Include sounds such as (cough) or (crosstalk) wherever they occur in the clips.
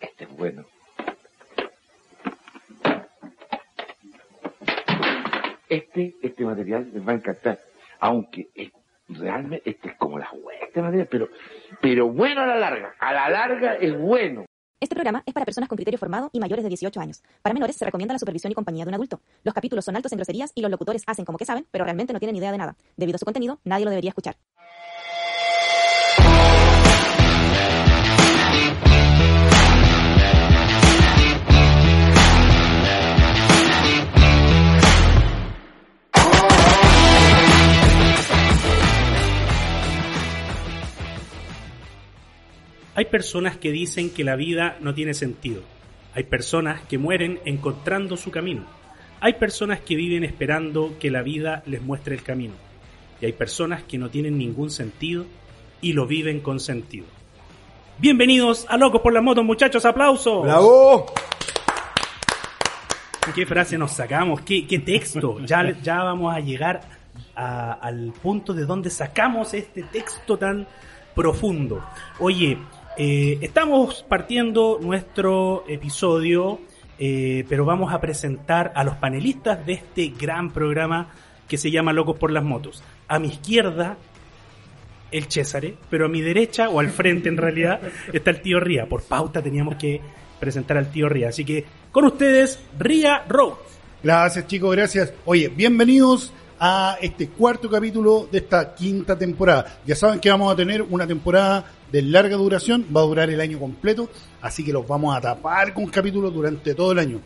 Este es bueno. Este, este material les va a encantar. Aunque es- realmente este es como la hueá, este material, pero, pero bueno a la larga. A la larga es bueno. Este programa es para personas con criterio formado y mayores de 18 años. Para menores se recomienda la supervisión y compañía de un adulto. Los capítulos son altos en groserías y los locutores hacen como que saben, pero realmente no tienen idea de nada. Debido a su contenido, nadie lo debería escuchar. Hay personas que dicen que la vida no tiene sentido. Hay personas que mueren encontrando su camino. Hay personas que viven esperando que la vida les muestre el camino. Y hay personas que no tienen ningún sentido y lo viven con sentido. Bienvenidos a Locos por las Motos, muchachos, aplausos. ¡Bravo! ¿Qué frase nos sacamos? ¿Qué, qué texto? Ya, ya vamos a llegar a- al punto de donde sacamos este texto tan profundo. Oye, eh, estamos partiendo nuestro episodio, eh, pero vamos a presentar a los panelistas de este gran programa que se llama Locos por las Motos. A mi izquierda, el Césare, pero a mi derecha o al frente en realidad (laughs) está el tío Ría. Por pauta teníamos que presentar al tío Ría. Así que con ustedes, Ría Road. Gracias chicos, gracias. Oye, bienvenidos a este cuarto capítulo de esta quinta temporada. Ya saben que vamos a tener una temporada de larga duración, va a durar el año completo, así que los vamos a tapar con capítulos durante todo el año.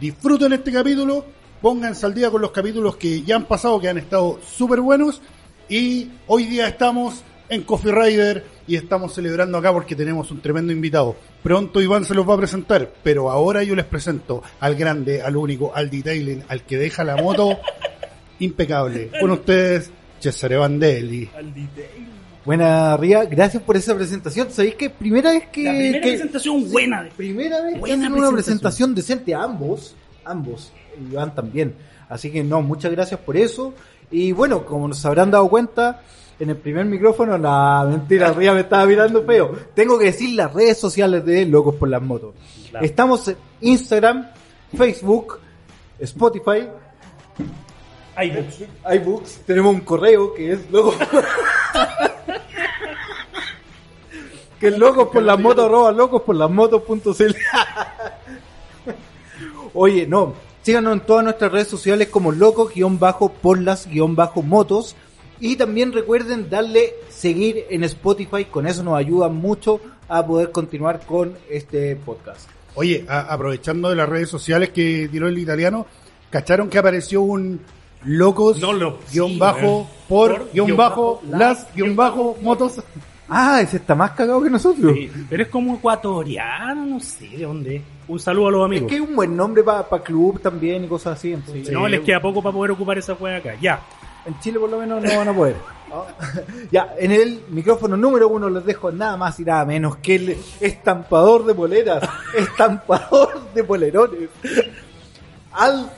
Disfruten este capítulo, pónganse al día con los capítulos que ya han pasado, que han estado súper buenos, y hoy día estamos en Coffee Rider y estamos celebrando acá porque tenemos un tremendo invitado. Pronto Iván se los va a presentar, pero ahora yo les presento al grande, al único, al detailing, al que deja la moto impecable. Con ustedes, Cesare Vandelli. Buena, Ría, gracias por esa presentación. ¿Sabéis que primera vez que. La primera que- presentación buena. de- primera vez que Buena hacen una presentación. decente a ambos, ambos, y Iván también. Así que no, muchas gracias por eso. Y bueno, como nos habrán dado cuenta, en el primer micrófono, la mentira, (laughs) Ría me estaba mirando feo. Tengo que decir las redes sociales de Locos por las Motos. Claro. Estamos en Instagram, Facebook, Spotify, iBooks. iBooks, tenemos un correo que es loco. que es locos por las motos, arroba locos por las motos.cl. Oye, no, síganos en todas nuestras redes sociales como locos guion bajo por las guion bajo motos. Y también recuerden darle seguir en Spotify, con eso nos ayuda mucho a poder continuar con este podcast. Oye, a- aprovechando de las redes sociales que tiró el italiano, ¿cacharon que apareció un locos No lo- guion sí, bajo eh. por, Por, guion guion bajo bajo, las guion bajo motos? Ah, ese está más cagado que nosotros. Sí, pero es como ecuatoriano, no sé de dónde. Un saludo a los Es amigos. que es un buen nombre para club también y cosas así. entonces- No, les queda poco para poder ocupar esa wea acá. Ya. En Chile por lo menos no van a poder. (laughs) (laughs) ya, en el micrófono número uno les dejo nada más y nada menos que el estampador de poleras, (laughs) estampador de polerones, al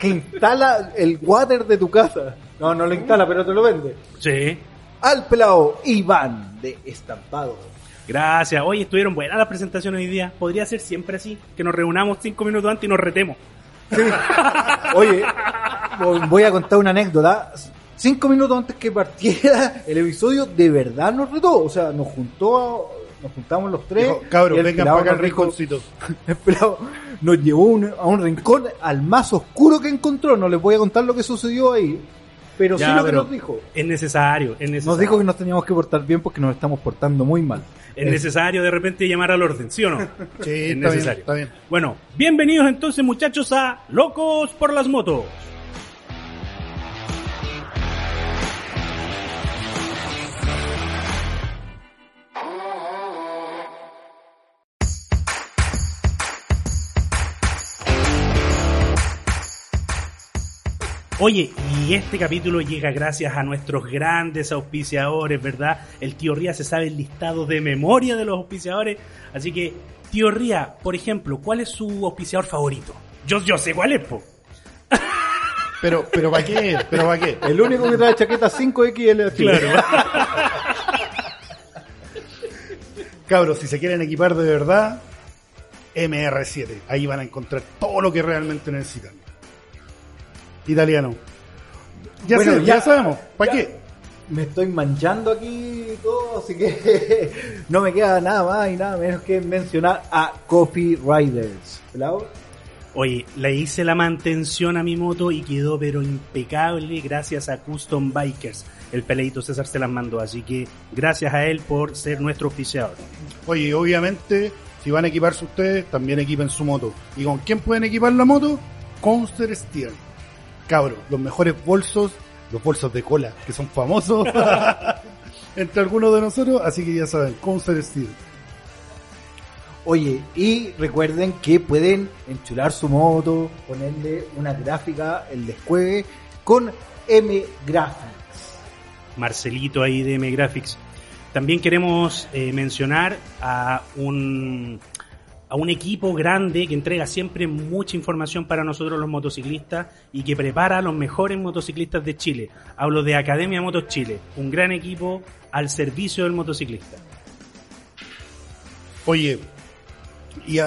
que instala el water de tu casa. No, no lo instala, pero te lo vende. Sí. Al pelado Iván de Estampado. Gracias. Oye, estuvieron buenas las presentaciones hoy día. Podría ser siempre así. Que nos reunamos cinco minutos antes y nos retemos. Oye, voy a contar una anécdota. Cinco minutos antes que partiera el episodio, de verdad nos retó. O sea, nos juntó, nos juntamos los tres. Dijo, cabros, vengan para acá al rinconcito. (laughs) el pelado nos llevó un- a un rincón al más oscuro que encontró. No les voy a contar lo que sucedió ahí. Pero Ya, sí lo que nos dijo. Es necesario, es necesario. Nos dijo que nos teníamos que portar bien porque nos estamos portando muy mal. Es necesario de repente llamar al orden, ¿sí o no? (laughs) Sí, es está bien, necesario. está bien. Bueno, bienvenidos entonces muchachos a Locos por las Motos. Oye, y este capítulo llega gracias a nuestros grandes auspiciadores, ¿verdad? El tío Ría se sabe el listado de memoria de los auspiciadores. Así que, tío Ría, por ejemplo, ¿cuál es su auspiciador favorito? Yo, yo sé cuál es, po. Pero, pero ¿para qué? ¿Pero para qué? El único que trae chaqueta 5XL. Claro. (laughs) Cabros, si se quieren equipar de verdad, MR7. Ahí van a encontrar todo lo que realmente necesitan. Italiano. Ya, Bueno, sé, ya, ya- sabemos. ¿Para ya. qué? Me estoy manchando aquí todo, así que (laughs) no me queda nada más y nada menos que mencionar a Coffee Riders. ¿Pelado? Oye, le hice la mantención a mi moto y quedó pero impecable gracias a Custom Bikers. El peleito César se las mandó, así que gracias a él por ser nuestro oficiador. Oye, obviamente, si van a equiparse ustedes, también equipen su moto. ¿Y con quién pueden equipar la moto? Conster Steel. Cabros, los mejores bolsos, los bolsos de cola, que son famosos (laughs) entre algunos de nosotros, así que ya saben, Conster Steel. Oye, y recuerden que pueden enchular su moto, ponerle una gráfica, el descueve, con M Graphics. Marcelito ahí de M Graphics. También queremos eh, mencionar a un, a un equipo grande que entrega siempre mucha información para nosotros los motociclistas y que prepara a los mejores motociclistas de Chile. Hablo de Academia Motos Chile, un gran equipo al servicio del motociclista. Oye, y,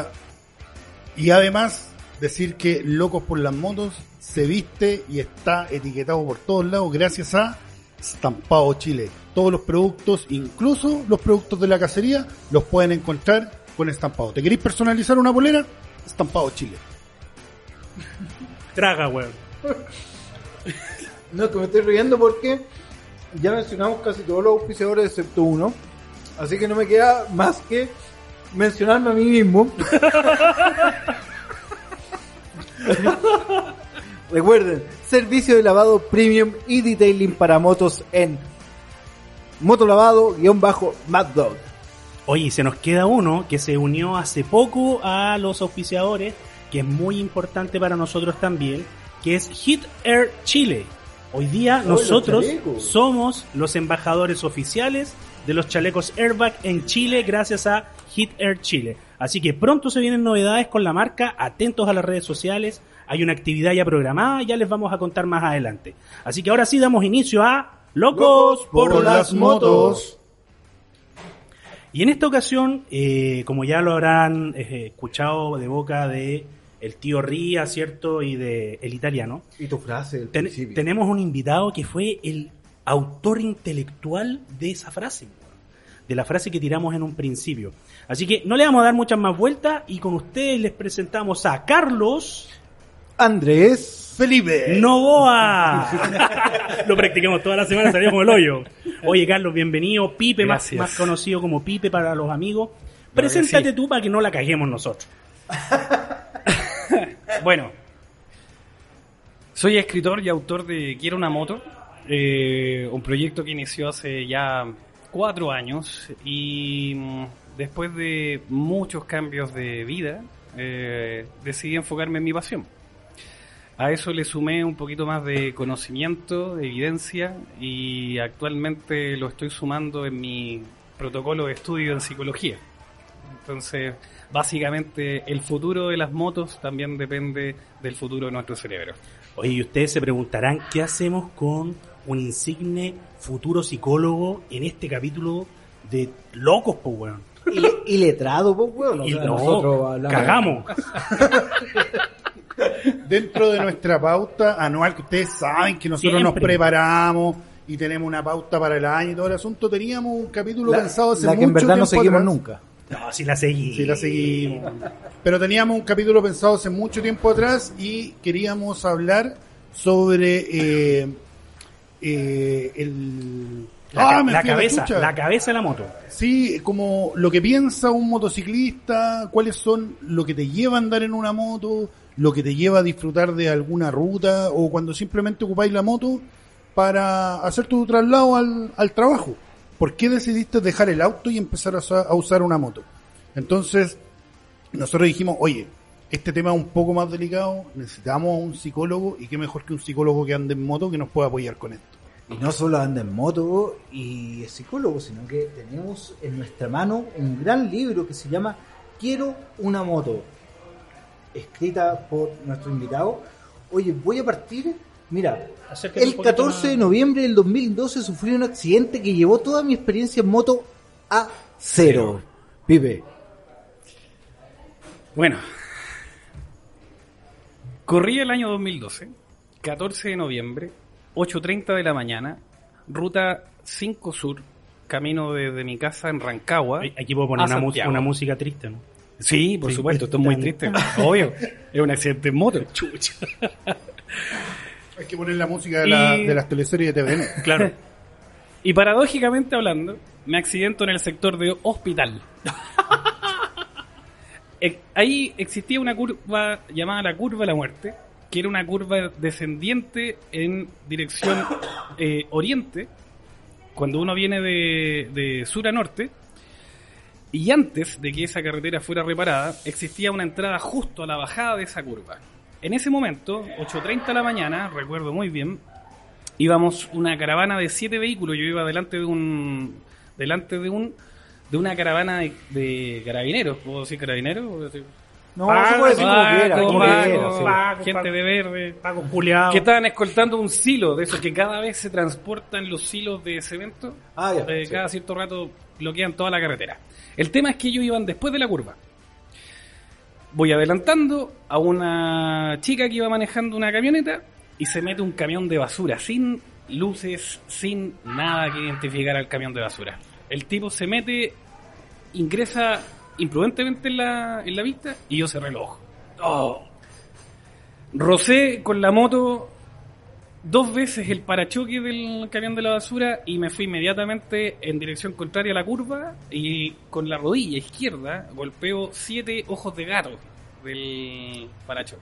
y además decir que Locos por las Motos se viste y está etiquetado por todos lados gracias a Stampado Chile. Todos los productos, incluso los productos de la cacería, los pueden encontrar con Estampado. ¿Te queréis personalizar una polera? Estampado Chile. Traga, weón. No, que me estoy riendo porque ya mencionamos casi todos los auspiciadores excepto uno. Así que no me queda más que mencionarme a mí mismo. (laughs) Recuerden, servicio de lavado premium y detailing para motos en motolavado-mad Dog. Oye, se nos queda uno que se unió hace poco a los auspiciadores, que es muy importante para nosotros también, que es Hit Air Chile. Hoy día los nosotros somos los embajadores oficiales de los chalecos Airbag en Chile gracias a Hit Air Chile. Así que pronto se vienen novedades con la marca, atentos a las redes sociales, hay una actividad ya programada, ya les vamos a contar más adelante. Así que ahora sí damos inicio a Locos por, las motos. Y en esta ocasión, eh, como ya lo habrán eh, escuchado de boca de el tío Ría, ¿cierto? Y de el italiano, Y tu frase ten- principio. tenemos un invitado que fue el autor intelectual de esa frase, de la frase que tiramos en un principio. Así que no le vamos a dar muchas más vueltas y con ustedes les presentamos a Carlos Andrés. Felipe. Novoa. (laughs) Lo practicamos toda la semana, salimos el hoyo. Oye, Carlos, bienvenido. Pipe, más, Gracias. más conocido como Pipe para los amigos. que Preséntate sí. tú para que no la caguemos nosotros. (laughs) Bueno, soy escritor y autor de Quiero una moto, eh, un proyecto que inició hace ya cuatro años y mm, después de muchos cambios de vida eh, decidí enfocarme en mi pasión. A eso le sumé un poquito más de conocimiento, de evidencia y actualmente lo estoy sumando en mi protocolo de estudio en psicología. Entonces, básicamente, el futuro de las motos también depende del futuro de nuestro cerebro. Oye, y ustedes se preguntarán qué hacemos con un insigne futuro psicólogo en este capítulo de Locos, po, weón. Y, le- y letrado, pues, weón. O Y sea, no, nosotros hablamos- cagamos. (laughs) Dentro de nuestra pauta anual, que ustedes saben que nosotros nos preparamos y tenemos una pauta para el año y todo el asunto, teníamos un capítulo La, pensado hace la que en mucho verdad no tiempo seguimos atrás. nunca. No, si la seguí. Sí, la seguimos. Pero teníamos un capítulo pensado hace mucho tiempo atrás y queríamos hablar sobre eh, eh, el... La, Ah, me la cabeza, chucha. la cabeza de la moto. Sí, como lo que piensa un motociclista, cuáles son lo que te lleva a andar en una moto, lo que te lleva a disfrutar de alguna ruta o cuando simplemente ocupáis la moto para hacer tu traslado al, al trabajo. ¿Por qué decidiste dejar el auto y empezar a, a usar una moto? Entonces, nosotros dijimos, oye, este tema es un poco más delicado, necesitamos un psicólogo y qué mejor que un psicólogo que ande en moto que nos pueda apoyar con esto. Y no solo anda en moto y es psicólogo, sino que tenemos en nuestra mano un gran libro que se llama Quiero una moto, escrita por nuestro invitado. Oye, voy a partir. Mira, Acércate el poquito 14 de noviembre del 2012 sufrí un accidente que llevó toda mi experiencia en moto a cero. Pipe. Bueno, corría el año 2012, 14 de noviembre, 8.30 de la mañana, ruta 5 Sur, camino desde mi casa en Rancagua. Aquí puedo poner a una, una música triste, ¿no? Sí, por Sí, supuesto, esto es muy (laughs) triste, obvio. Es un accidente en moto. Chucha. (laughs) Hay que poner la música de, la- de las teleseries de TVN. (laughs) Claro. Y paradójicamente hablando, me accidento en el sector de hospital. Ahí existía una curva llamada la curva de la muerte, que era una curva descendiente en dirección eh, oriente, cuando uno viene de, de sur a norte. Y antes de que esa carretera fuera reparada, existía una entrada justo a la bajada de esa curva. En ese momento, 8.30 de la mañana, recuerdo muy bien, íbamos una caravana de siete vehículos. Yo iba delante de un delante de un de una caravana de, de carabineros. ¿Puedo decir carabineros? ¿Puedo decir- No, se puede Paco, sí. Paco, gente Paco. de verde. Paco Juliado. Que estaban escoltando un silo de esos que cada vez se transportan los silos de cemento. Ah, ya, Eh, sí. Cada cierto rato bloquean toda la carretera. El tema es que ellos iban después de la curva. Voy adelantando a una chica que iba manejando una camioneta y se mete un camión de basura sin luces, sin nada que identificar al camión de basura. El tipo se mete, ingresa imprudentemente en la, en la vista y yo cerré el ojo. Oh. Rocé con la moto dos veces el parachoque del camión de la basura y me fui inmediatamente en dirección contraria a la curva y con la rodilla izquierda golpeo siete ojos de gato del parachoque.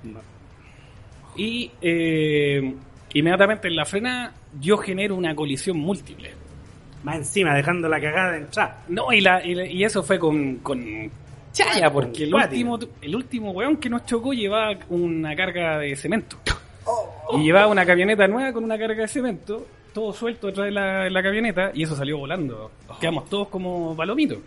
Y eh, inmediatamente en la frena yo genero una colisión múltiple. Más encima, dejando la cagada de entrar. No, y, la, y, la- y eso fue con, con chaya, porque el último, el último weón que nos chocó llevaba una carga de cemento. Y llevaba una camioneta nueva con una carga de cemento, todo suelto detrás de la, de la camioneta, y eso salió volando. Quedamos todos como palomitos.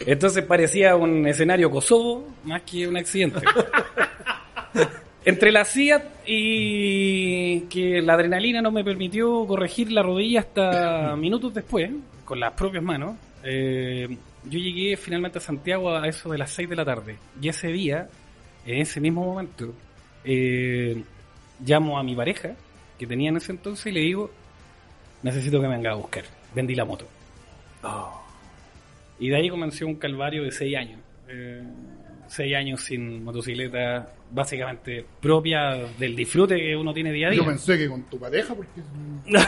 Entonces parecía un escenario Kosovo más que un accidente. (laughs) Entre la CIA y que la adrenalina no me permitió corregir la rodilla hasta (coughs) minutos después, con las propias manos, eh, yo llegué finalmente a Santiago a eso de las 6 de la tarde. Y ese día, en ese mismo momento, eh, llamo a mi pareja, que tenía en ese entonces, y le digo, necesito que me venga a buscar. Vendí la moto. Y de ahí comenzó un calvario de 6 años. Eh, seis años sin motocicleta, básicamente propia del disfrute que uno tiene día a día. Yo pensé que con tu pareja, porque (laughs)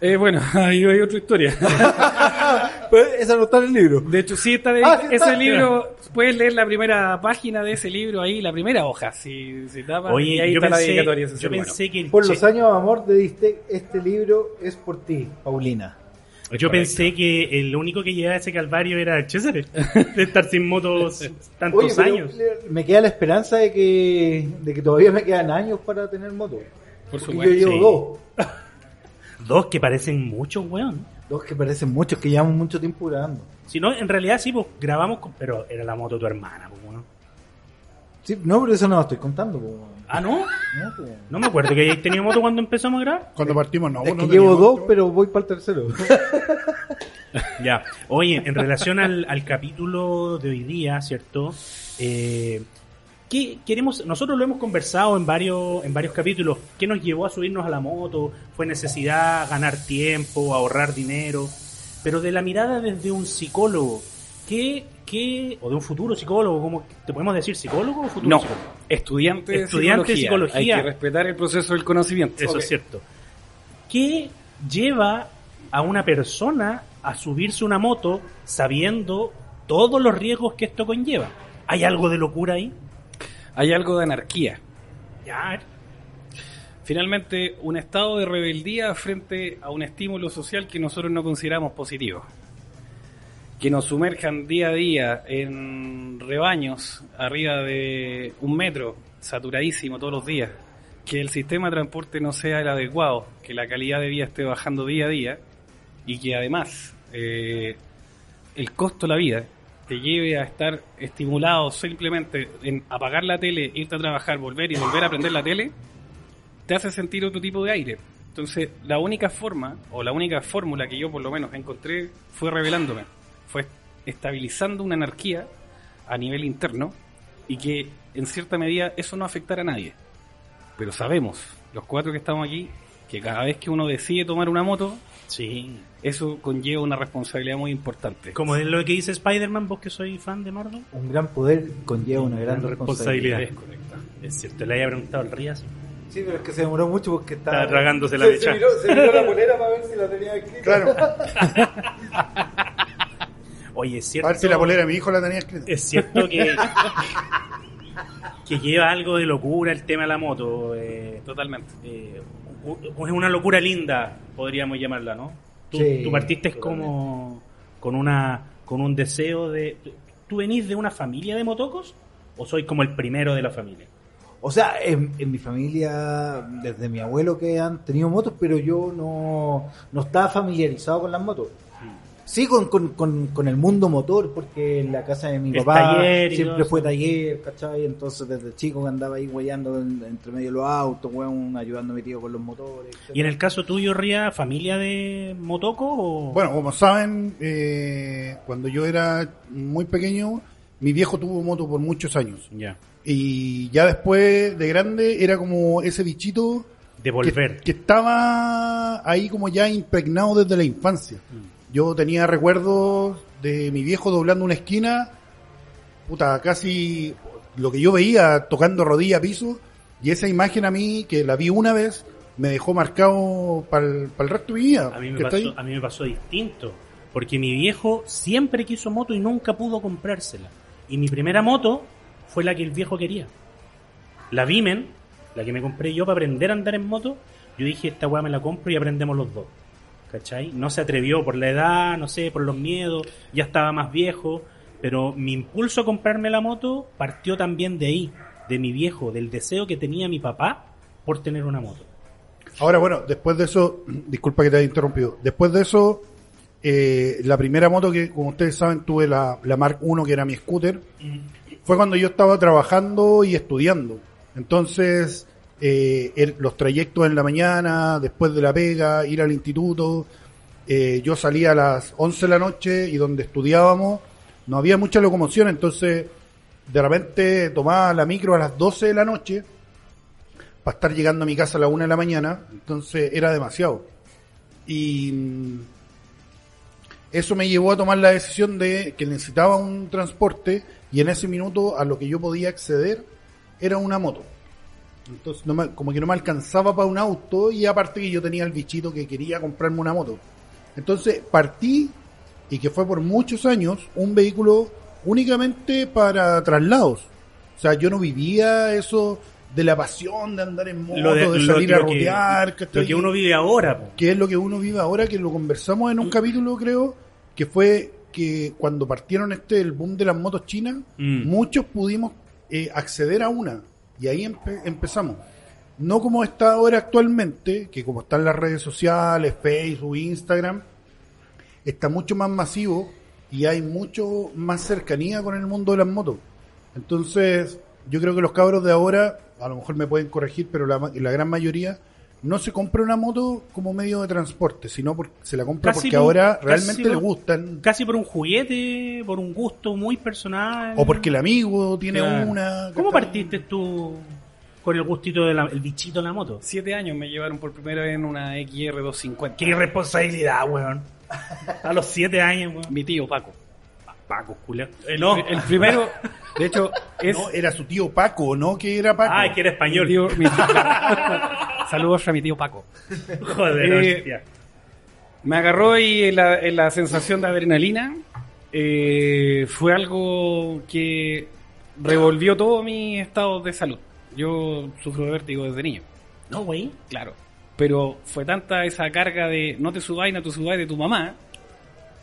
Eh, bueno, (laughs) ahí hay otra historia. (laughs) Pero esa no está en el libro. De hecho, sí está de, Ah, sí ese libro, puedes leer la primera página de ese libro ahí, la primera hoja, si, si tapa, y Oye, ahí yo está la dedicatoria. yo pensé que el Por che- los años de amor de diste, este libro es por ti, Paulina. Yo pensé que el único que llevaba ese calvario era César, (laughs) de estar sin motos tantos Oye, años. me queda la esperanza de que, de que todavía me quedan años para tener moto. Por supuesto. yo llevo sí. dos. Dos que parecen muchos, weón. Dos que parecen muchos, que llevamos mucho tiempo grabando. Si no, en realidad sí, pues grabamos, con- pero era la moto de tu hermana, pues, ¿no? Sí, no, pero eso no lo estoy contando. po. Ah, ¿no? No, po. No me acuerdo que tenido moto cuando empezamos a grabar. cuando partimos no. es no que llevo teníamos dos, otro. pero voy para el tercero. (laughs) Ya. Oye, en relación al, al capítulo de hoy día, ¿cierto? Eh, ¿qué queremos? Nosotros lo hemos conversado en varios, en varios capítulos. ¿Qué nos llevó a subirnos a la moto? ¿Fue necesidad, ganar tiempo, ahorrar dinero? Pero de la mirada desde un psicólogo, ¿qué, qué, o de un futuro psicólogo, ¿cómo te podemos decir psicólogo o futuro No, psicólogo? estudiante de Estudiante de psicología. psicología. Hay que respetar el proceso del conocimiento. Eso es cierto. ¿Qué lleva a una persona a subirse una moto sabiendo todos los riesgos que esto conlleva? ¿Hay algo de locura ahí? Hay algo de anarquía. Ya, Finalmente, un estado de rebeldía frente a un estímulo social que nosotros no consideramos positivo. Que nos sumerjan día a día en rebaños arriba de un metro, saturadísimo todos los días. Que el sistema de transporte no sea el adecuado, que la calidad de vida esté bajando día a día y que además eh, el costo de la vida te lleve a estar estimulado simplemente en apagar la tele, irte a trabajar, volver y volver a prender la tele, te hace sentir otro tipo de aire. Entonces, la única forma, o la única fórmula que yo por lo menos encontré fue revelándome. Fue estabilizando una anarquía a nivel interno y que en cierta medida eso no afectará a nadie. Pero sabemos, los cuatro que estamos aquí, que cada vez que uno decide tomar una moto, Sí. eso conlleva una responsabilidad muy importante. Como es lo que dice Spider-Man, vos que soy fan de Marvel. Un gran poder conlleva una gran responsabilidad. Es correcto. Es cierto, le había preguntado al Rías. Sí, pero es que se demoró mucho porque estaba, Estaba tragándose la se, leche. Se miró, se miró la polera para ver si la tenía escrita. Claro, (laughs) Oye, es a cierto. ver si la polera de mi hijo la tenía escrita. Es cierto que. (laughs) que lleva algo de locura el tema de la moto. eh, Totalmente. eh, es una locura linda, podríamos llamarla, ¿no? Tú, Sí, tú partiste totalmente. como con una con un deseo de ¿tú venís de una familia de motocos o soy como el primero de la familia? O sea, en, en mi familia, desde mi abuelo que han tenido motos, pero yo no, no estaba familiarizado con las motos. Sí, con, con, con, con el mundo motor, porque en la casa de mi El papá siempre fue taller, ¿cachai? Entonces desde chico que andaba ahí guayando en- entre medio de los autos, weón, ayudando a mi tío con los motores. Y en el caso tuyo, Ría, familia de motoco o Bueno, como saben, eh, cuando yo era muy pequeño, mi viejo tuvo moto por muchos años. ya, Y ya después de grande era como ese bichito de volver. que estaba ahí como ya impregnado desde la infancia. Yo tenía recuerdos de mi viejo doblando una esquina, puta, casi lo que yo veía tocando rodilla a piso, y esa imagen a mí, que la vi una vez, me dejó marcado para el, resto de mi vida. A mí, me pasó, a mí me pasó distinto, porque mi viejo siempre quiso moto y nunca pudo comprársela. Y mi primera moto fue la que el viejo quería. La Vimen, la que me compré yo para aprender a andar en moto, yo dije, esta weá me la compro y aprendemos los dos. ¿Cachai? No se atrevió por la edad, no sé, por los miedos, ya estaba más viejo, pero mi impulso a comprarme la moto partió también de ahí, de mi viejo, del deseo que tenía mi papá por tener una moto. Ahora, bueno, después de eso, (clears throat) disculpa que te haya interrumpido, después de eso, eh, la primera moto que, como ustedes saben, tuve la, la Mark I, que era mi scooter, fue cuando yo estaba trabajando y estudiando. Entonces, eh, los trayectos en la mañana, después de la pega, ir al instituto, eh, yo salía a las 11 de la noche y donde estudiábamos no había mucha locomoción, entonces de repente tomaba la micro a las 12 de la noche para estar llegando a mi casa a la 1 de la mañana, entonces era demasiado. Y mm, eso me llevó a tomar la decisión de que necesitaba un transporte y en ese minuto a lo que yo podía acceder era una moto. Entonces no me- como que no me alcanzaba para un auto y aparte que yo tenía el bichito que quería comprarme una moto. Entonces partí y que fue por muchos años un vehículo únicamente para traslados. O sea, yo no vivía eso de la pasión de andar en moto, de, lo- salir a lo que- rutear, lo que uno vive ahora. po. que es lo que uno vive ahora, que lo conversamos en un capítulo, creo, que fue que cuando partieron este el boom de las motos chinas, Mm. muchos pudimos eh, acceder a una. Y ahí empe- empezamos. No como está ahora actualmente, que como están las redes sociales, Facebook, Instagram, está mucho más masivo y hay mucho más cercanía con el mundo de las motos. Entonces, yo creo que los cabros de ahora, a lo mejor me pueden corregir, pero la, la gran mayoría no se compra una moto como medio de transporte, sino porque se la compra Casi porque por- ahora realmente por- le gustan Casi por un juguete, por un gusto muy personal. o porque el amigo tiene Claro. una. ¿Cómo partiste tú con el gustito del bichito de la moto? Siete años me llevaron por primera vez en una XR250. Qué irresponsabilidad, weón. A los siete años, weón. Mi tío Paco. Paco, culiao. No, el primero, de hecho, (laughs) es No, era su tío Paco, ¿no? Que era Paco. Ah, que era mi español. tío- mi tío- (laughs) Saludos a mi tío Paco. (laughs) Joder, Eh, hostia. Me agarró y en la, la sensación de adrenalina eh, fue algo que revolvió todo mi estado de salud. Yo sufro de vértigo desde niño, No, güey. claro. Pero fue tanta esa carga de no te subáis, no te subáis de tu mamá,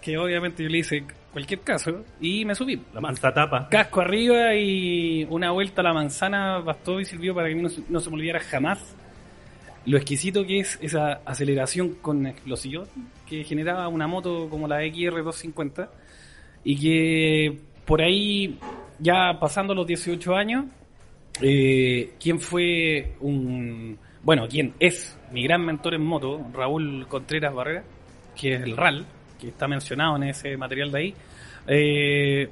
que obviamente yo le hice cualquier caso y me subí. La manza tapa. Casco arriba y una vuelta a la manzana bastó y sirvió para que no, se- no se me olvidara jamás lo exquisito que es esa aceleración con explosión que generaba una moto como la XR250 y que por ahí ya pasando los 18 años eh, quien fue un bueno quien es mi gran mentor en moto Raúl Contreras Barrera que es el RAL que está mencionado en ese material de ahí eh,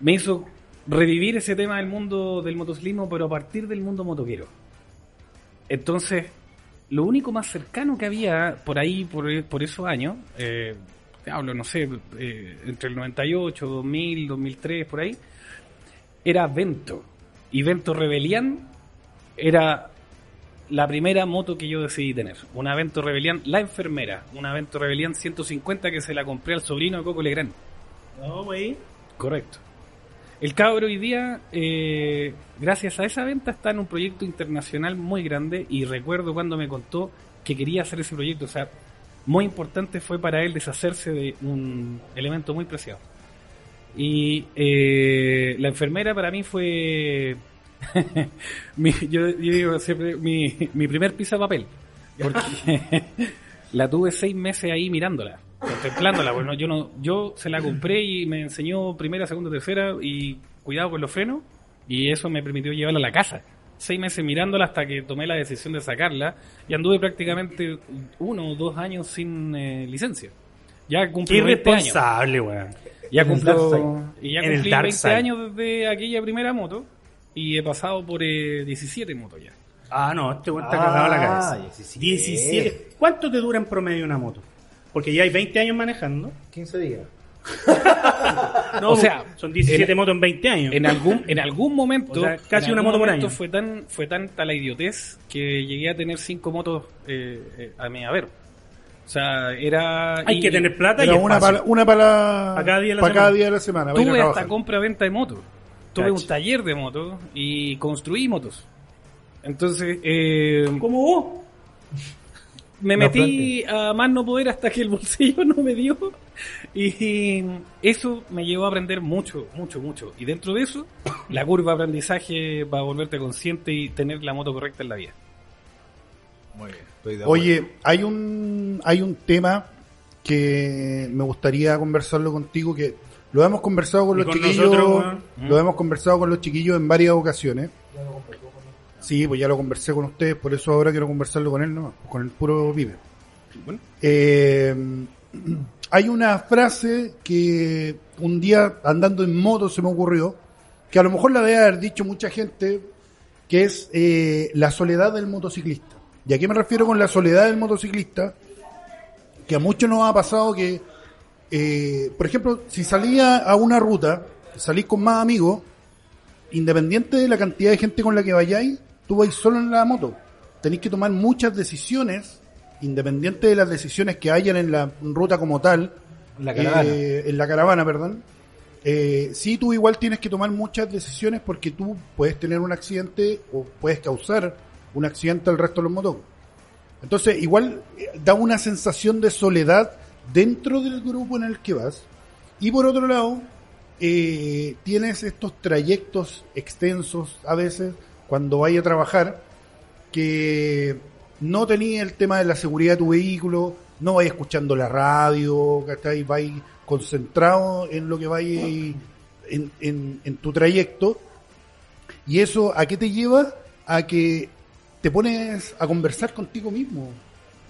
me hizo revivir ese tema del mundo del motociclismo, pero a partir del mundo motoquero. Entonces, lo único más cercano que había por ahí, por, por esos años, eh, hablo, no sé, eh, entre el 98, 2000, 2003, por ahí, era Vento. Y Vento Rebelian era la primera moto que yo decidí tener. Una Vento Rebelian, la enfermera. Una Vento Rebelian 150 que se la compré al sobrino de Coco Legrand. No, güey. Correcto. El cabro hoy día, eh, gracias a esa venta, está en un proyecto internacional muy grande y recuerdo cuando me contó que quería hacer ese proyecto. O sea, muy importante fue para él deshacerse de un elemento muy preciado. Y eh, la enfermera para mí fue, (laughs) mi, yo, yo digo siempre, mi, mi primer pieza de papel. Porque (laughs) la tuve seis meses ahí mirándola, contemplándola. Bueno, yo no, yo se la compré y me enseñó primera, segunda, tercera y cuidado con los frenos y eso me permitió llevarla a la casa. Seis meses mirándola hasta que tomé la decisión de sacarla y anduve prácticamente uno o dos años sin eh, licencia. Ya Qué cumplí 20 años. irresponsable, weón. Ya cumplo, y ya cumplí Dark 20 Side. años desde aquella primera moto y he pasado por eh, 17 motos ya. Ah, no, este weón está Ah, cagado a la cabeza. 17. 17. ¿Cuánto te dura en promedio una moto? Porque ya hay 20 años manejando. 15 días. (laughs) No, O sea, son 17 en- motos en 20 años. En algún, en algún momento, (laughs) O sea, casi en una algún moto por año. Fue tan, fue tanta la idiotez que llegué a tener cinco motos eh, eh, a mi haber. O sea, era. Hay y que tener plata y una para, una para, Pa' cada día de la semana. cada día de la semana. a Tuve hasta compra-venta de motos. Tuve Cacha. un taller de motos y construí motos. Entonces, eh, ¿Cómo vos? Me No, metí a más no poder hasta que el bolsillo (laughs) no me dio. Y eso me llevó a aprender mucho, mucho, mucho. Y dentro de eso, (coughs) la curva de aprendizaje va a volverte consciente y tener la moto correcta en la vida. Muy bien. Estoy de acuerdo. Oye, hay un, hay un tema que me gustaría conversarlo contigo, que lo hemos conversado con Y los con chiquillos, nosotros, lo hemos conversado con los chiquillos en varias ocasiones. Sí, pues ya lo conversé con ustedes, por eso ahora quiero conversarlo con él, no, con el puro pibe. Eh, (clears throat) hay una frase que un día andando en moto se me ocurrió, que a lo mejor la debe haber dicho mucha gente, que es eh, la soledad del motociclista. ¿Y a qué me refiero con la soledad del motociclista? Que a muchos nos ha pasado que, eh, por ejemplo, si salía a una ruta, salís con más amigos, independiente de la cantidad de gente con la que vayáis, tú vais solo en la moto. Tenéis que tomar muchas decisiones, independiente de las decisiones que hayan en la ruta como tal, La caravana. eh, en la caravana, perdón. Eh, sí, tú igual tienes que tomar muchas decisiones porque tú puedes tener un accidente o puedes causar un accidente al resto de los motocicletas. Entonces, igual eh, da una sensación de soledad dentro del grupo en el que vas. Y por otro lado, eh, tienes estos trayectos extensos a veces cuando vayas a trabajar que no tenía el tema de la seguridad de tu vehículo, no vais escuchando la radio, ¿cachai? vais concentrado en lo que en, en, en tu trayecto. ¿Y eso a qué te lleva? A que te pones a conversar contigo mismo.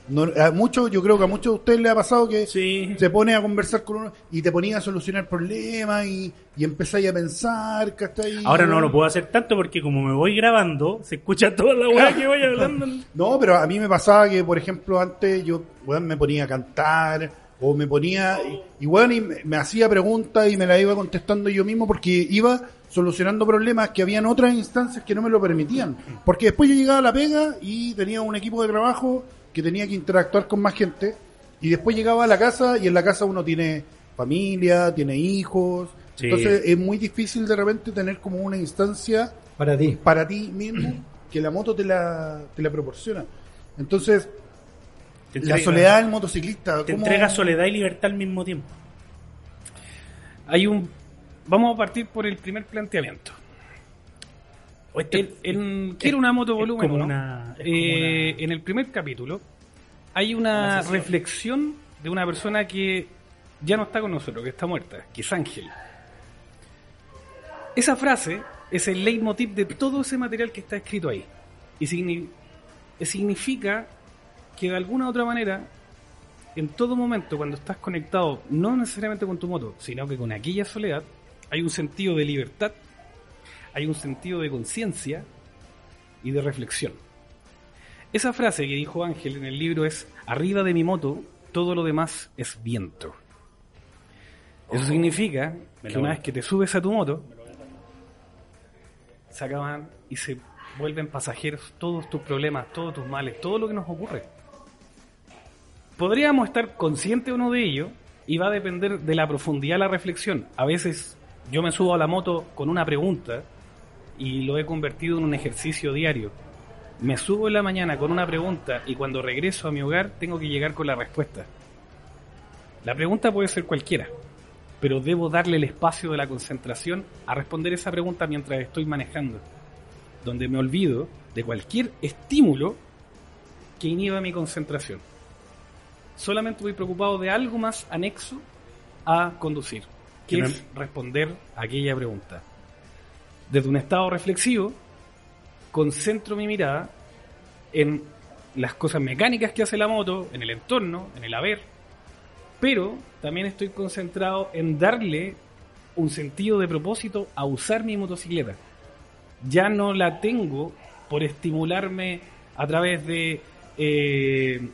No, a muchos, yo creo que a muchos de ustedes les ha pasado que Sí. se pone a conversar con uno y te ponía a solucionar problemas y, y empezáis a pensar, ¿cachai? Ahora no lo puedo hacer tanto porque como me voy grabando, se escucha toda la weá que voy hablando. (laughs) No, pero a mí me pasaba que, por ejemplo, antes yo me ponía a cantar o me ponía y, y, weón, y me, me hacía preguntas y me las iba contestando yo mismo porque iba solucionando problemas que habían otras instancias que no me lo permitían. Porque después yo llegaba a la pega y tenía un equipo de trabajo que tenía que interactuar con más gente y después llegaba a la casa y en la casa uno tiene familia, tiene hijos. Sí. Entonces es muy difícil de repente tener como una instancia Para ti. para ti mismo que la moto te la, te la proporciona. Entonces, Te la soledad del motociclista. Te ¿cómo- entrega soledad y libertad al mismo tiempo. Hay un. Vamos a partir por el primer planteamiento. O este- quiero una moto volumen como una- Eh, una- En el primer capítulo hay una reflexión de una persona que ya no está con nosotros, que está muerta, que es Ángel. Esa frase es el leitmotiv de todo ese material que está escrito ahí. Y signi- significa que de alguna u otra manera en todo momento, cuando estás conectado, no necesariamente con tu moto, sino que con aquella soledad, hay un sentido de libertad, hay un sentido de conciencia y de reflexión. Esa frase que dijo Ángel en el libro es, arriba de mi moto, todo lo demás es viento. Eso significa que una vez que te subes a tu moto, se acaban y se vuelven pasajeros todos tus problemas, todos tus males, todo lo que nos ocurre. Podríamos estar conscientes o no de ello y va a depender de la profundidad de la reflexión. A veces yo me subo a la moto con una pregunta y lo he convertido en un ejercicio diario. Me subo en la mañana con una pregunta y cuando regreso a mi hogar tengo que llegar con la respuesta. La pregunta puede ser cualquiera, pero debo darle el espacio de la concentración a responder esa pregunta mientras estoy manejando, donde me olvido de cualquier estímulo que inhiba mi concentración. Solamente voy preocupado de algo más anexo a conducir, que es responder a aquella pregunta. Desde un estado reflexivo, concentro mi mirada en las cosas mecánicas que hace la moto, en el entorno, en el haber, pero también estoy concentrado en darle un sentido de propósito a usar mi motocicleta. Ya no la tengo por estimularme a través de eh,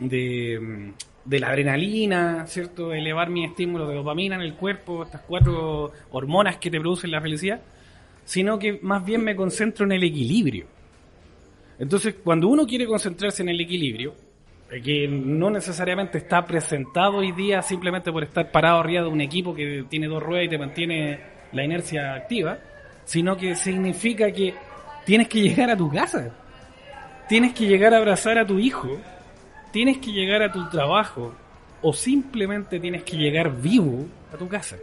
de, de la adrenalina, ¿cierto? Elevar mi estímulo de dopamina en el cuerpo, estas cuatro hormonas que te producen la felicidad, sino que más bien me concentro en el equilibrio. Entonces, cuando uno quiere concentrarse en el equilibrio, eh, que no necesariamente está presentado hoy día simplemente por estar parado arriba de un equipo que tiene dos ruedas y te mantiene la inercia activa, sino que significa que tienes que llegar a tu casa, tienes que llegar a abrazar a tu hijo, tienes que llegar a tu trabajo o simplemente tienes que llegar vivo a tu casa.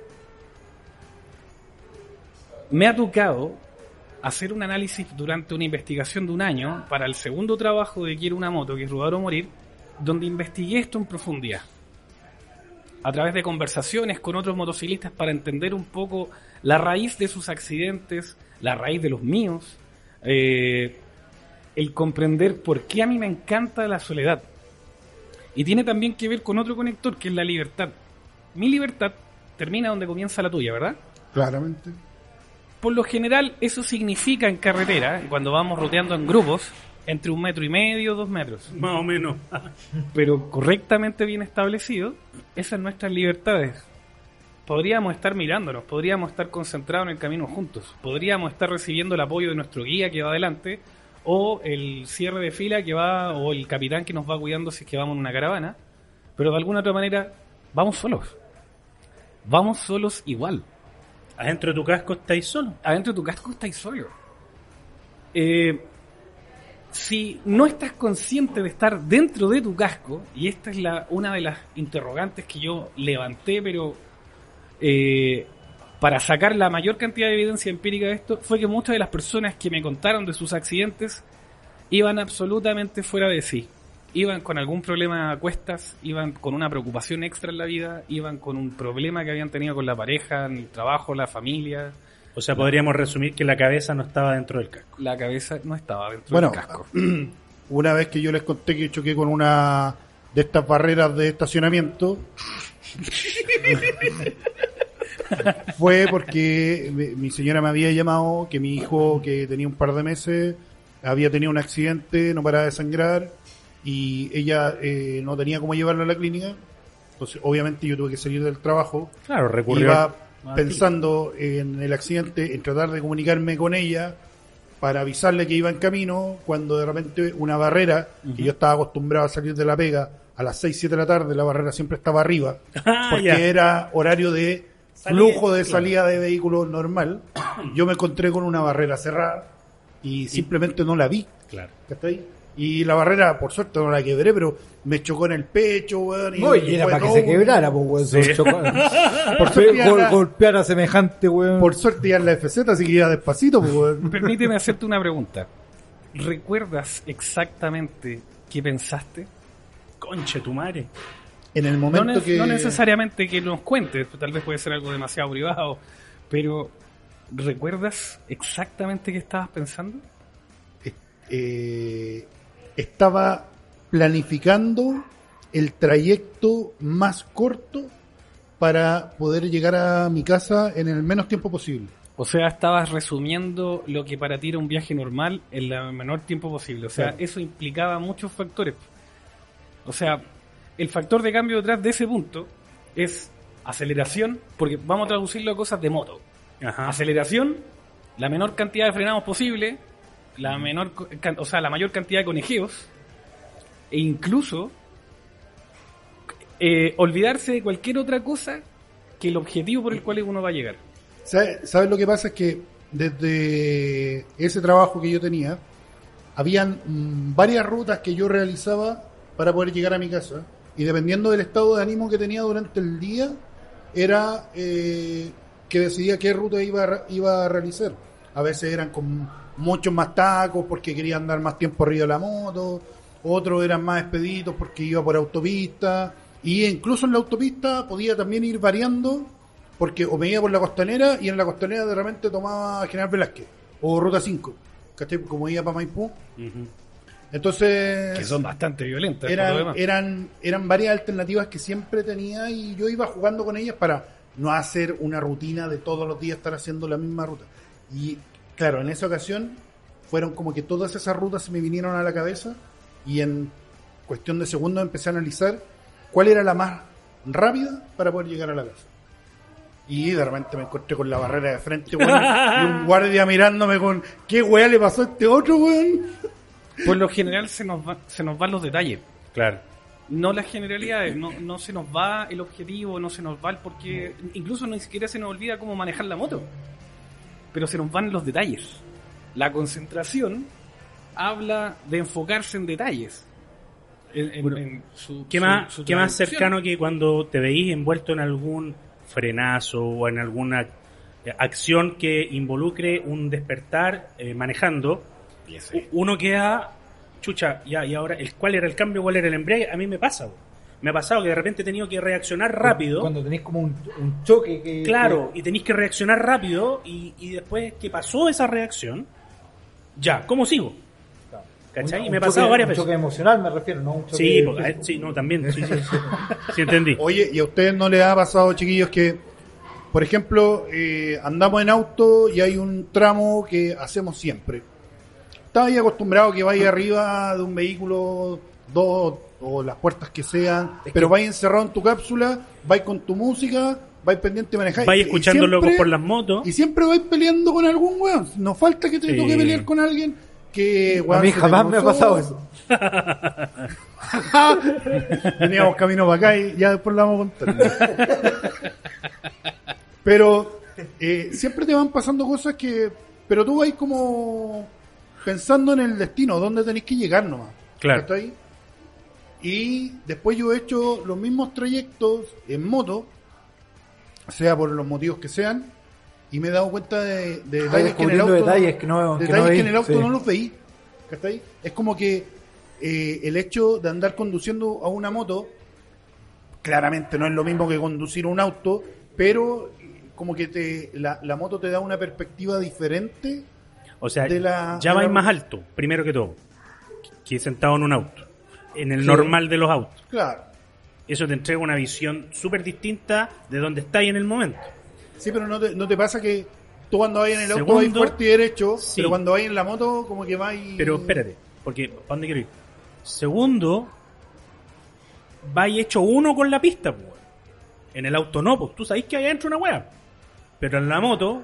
Me ha tocado hacer un análisis durante una investigación de un año para el segundo trabajo de Quiero una moto, que es Rodar o Morir, donde investigué esto en profundidad. A través de conversaciones con otros motociclistas para entender un poco la raíz de sus accidentes, la raíz de los míos, eh, el comprender por qué a mí me encanta la soledad. Y tiene también que ver con otro conector que es la libertad. Mi libertad termina donde comienza la tuya, ¿verdad? Claramente. Por lo general, eso significa en carretera, cuando vamos roteando en grupos, entre un metro y medio, dos metros. Más o menos. (laughs) Pero correctamente bien establecido, esas son nuestras libertades. Podríamos estar mirándonos, podríamos estar concentrados en el camino juntos, podríamos estar recibiendo el apoyo de nuestro guía que va adelante, o el cierre de fila que va, o el capitán que nos va cuidando si es que vamos en una caravana, pero de alguna otra manera, vamos solos. Vamos solos igual. Adentro de tu casco estáis solo. adentro de tu casco estáis solo. Eh, si no estás consciente de estar dentro de tu casco, y esta es la, una de las interrogantes que yo levanté, pero eh, para sacar la mayor cantidad de evidencia empírica de esto, fue que muchas de las personas que me contaron de sus accidentes iban absolutamente fuera de sí. Iban con algún problema a cuestas, iban con una preocupación extra en la vida, iban con un problema que habían tenido con la pareja, en el trabajo, la familia, O sea, podríamos resumir que la cabeza no estaba dentro del casco. la cabeza no estaba dentro Bueno, del casco. (clears throat) Una vez que yo les conté que choqué con una de estas barreras de estacionamiento, (laughs) fue porque mi, mi señora me había llamado que mi hijo, que tenía un par de meses, había tenido un accidente, no paraba de sangrar, y ella eh, no tenía cómo llevarlo a la clínica. Entonces, obviamente, yo tuve que salir del trabajo. Claro, recurrió Iba a- pensando en el accidente, en tratar de comunicarme con ella para avisarle que iba en camino, cuando de repente una barrera, que yo estaba acostumbrado a salir de la pega a las 6, 7 de la tarde, la barrera siempre estaba arriba, (laughs) Ah, porque ya. era horario de flujo de salida de vehículos normal. (coughs) Yo me encontré con una barrera cerrada y simplemente no la vi. Claro. ¿cachai? Y la barrera, por suerte, no la quebré, pero me chocó en el pecho, weón. No, y era para que se quebrara, pues, weón. Chocó- (laughs) Por suerte, ya Gol- la- golpear a semejante, weón. por suerte ya en la FZ, así que iba despacito, pues, weón. (laughs) Permíteme hacerte una pregunta. ¿Recuerdas exactamente qué pensaste? Conche tu madre. En el No, momento ne- que... no necesariamente que nos cuentes, tal vez puede ser algo demasiado privado, pero ¿recuerdas exactamente qué estabas pensando? eh, estaba planificando el trayecto más corto para poder llegar a mi casa en el menos tiempo posible. O sea, estabas resumiendo lo que para ti era un viaje normal en el menor tiempo posible. O sea, Claro. eso implicaba muchos factores. O sea, el factor de cambio detrás de ese punto es aceleración, porque vamos a traducirlo a cosas de moto. Ajá. Aceleración, la menor cantidad de frenados posible, la menor, o sea, la mayor cantidad de conejeos, e incluso eh, olvidarse de cualquier otra cosa que el objetivo por el cual uno va a llegar. ¿Sabe- ¿Sabes lo que pasa? Es que desde ese trabajo que yo tenía, habían mm, varias rutas que yo realizaba para poder llegar a mi casa. Y dependiendo del estado de ánimo que tenía durante el día, era eh, que decidía qué ruta iba iba a realizar. A veces eran con muchos más tacos porque quería andar más tiempo arriba de la moto, otros eran más expeditos porque iba por autopista, y incluso en la autopista podía también ir variando porque o me iba por la costanera y en la costanera de repente tomaba General Velázquez o Ruta 5, ¿cachai? Como iba para Maipú. Ujú. Entonces Que son bastante violentas. eran, eran varias alternativas que siempre tenía y yo iba jugando con ellas para no hacer una rutina de todos los días estar haciendo la misma ruta. Y claro, en esa ocasión fueron como que todas esas rutas se me vinieron a la cabeza y en cuestión de segundos empecé a analizar cuál era la más rápida para poder llegar a la casa. Y de repente me encontré con la barrera de frente, weón, y un (laughs) guardia mirándome con ¿qué weá le pasó a este otro, weón? Por lo general se nos, va- se nos van los detalles. Claro. No las generalidades, no, no se nos va el objetivo, no se nos va el porqué. Incluso ni siquiera se nos olvida cómo manejar la moto. Pero se nos van los detalles. La concentración habla de enfocarse en detalles. En- en- Bueno, en su- ¿Qué su- más, su qué más cercano que cuando te veís envuelto en algún frenazo o en alguna eh, acción que involucre un despertar eh, manejando? Uno queda, chucha, ya, y ahora, el, ¿cuál era el cambio? ¿Cuál era el embrague? A mí me pasa. Me ha pasado que de repente he tenido que reaccionar rápido. Cuando tenéis como un, un choque que... Claro, y tenéis que reaccionar rápido y, y después que pasó esa reacción, ya, ¿cómo sigo? ¿Cachai? un- y un me ha pasado choque- varias un veces. choque emocional me refiero, no un choque... Sí, porque- sí, no, también, sí, sí, sí. (laughs) Sí, entendí. Oye, ¿y a ustedes no les ha pasado, chiquillos, que, por ejemplo, eh, andamos en auto y hay un tramo que hacemos siempre? Estás ahí acostumbrado que vaya arriba de un vehículo, dos o las puertas que sean, Es pero que- vais encerrado en tu cápsula, vais con tu música, vais pendiente de manejar. Vais escuchando siempre- locos por las motos. Y siempre vais peleando con algún weón. No falta que te Sí. toque pelear con alguien que, A mí jamás me ha pasado eso. (laughs) Veníamos camino para acá y ya después la vamos a contar. (laughs) Pero eh, siempre te van pasando cosas que. Pero tú vas como pensando en el destino, dónde tenés que llegar nomás. Claro. ¿Cachai? Y después yo he hecho los mismos trayectos en moto, sea por los motivos que sean, y me he dado cuenta de, de detalles que en el descubriendo auto, detalles que no- que detalles no que en el auto sí. no los veí. ¿cachai? Es como que eh, el hecho de andar conduciendo a una moto, claramente no es lo mismo que conducir un auto, pero como que te, la, la moto te da una perspectiva diferente. O sea, de la- ya de vais la- más alto, primero que todo, que sentado en un auto, en el Sí. normal de los autos. Claro. Eso te entrega una visión súper distinta de donde estáis en el momento. Sí, pero no te, no te pasa que tú cuando vas en el auto vas fuerte y derecho, sí. pero cuando vas en la moto como que vas Pero espérate, porque ¿para dónde quiero ir? Segundo, vais hecho uno con la pista, pues. En el auto no, pues tú sabéis que hay adentro una wea. Pero en la moto,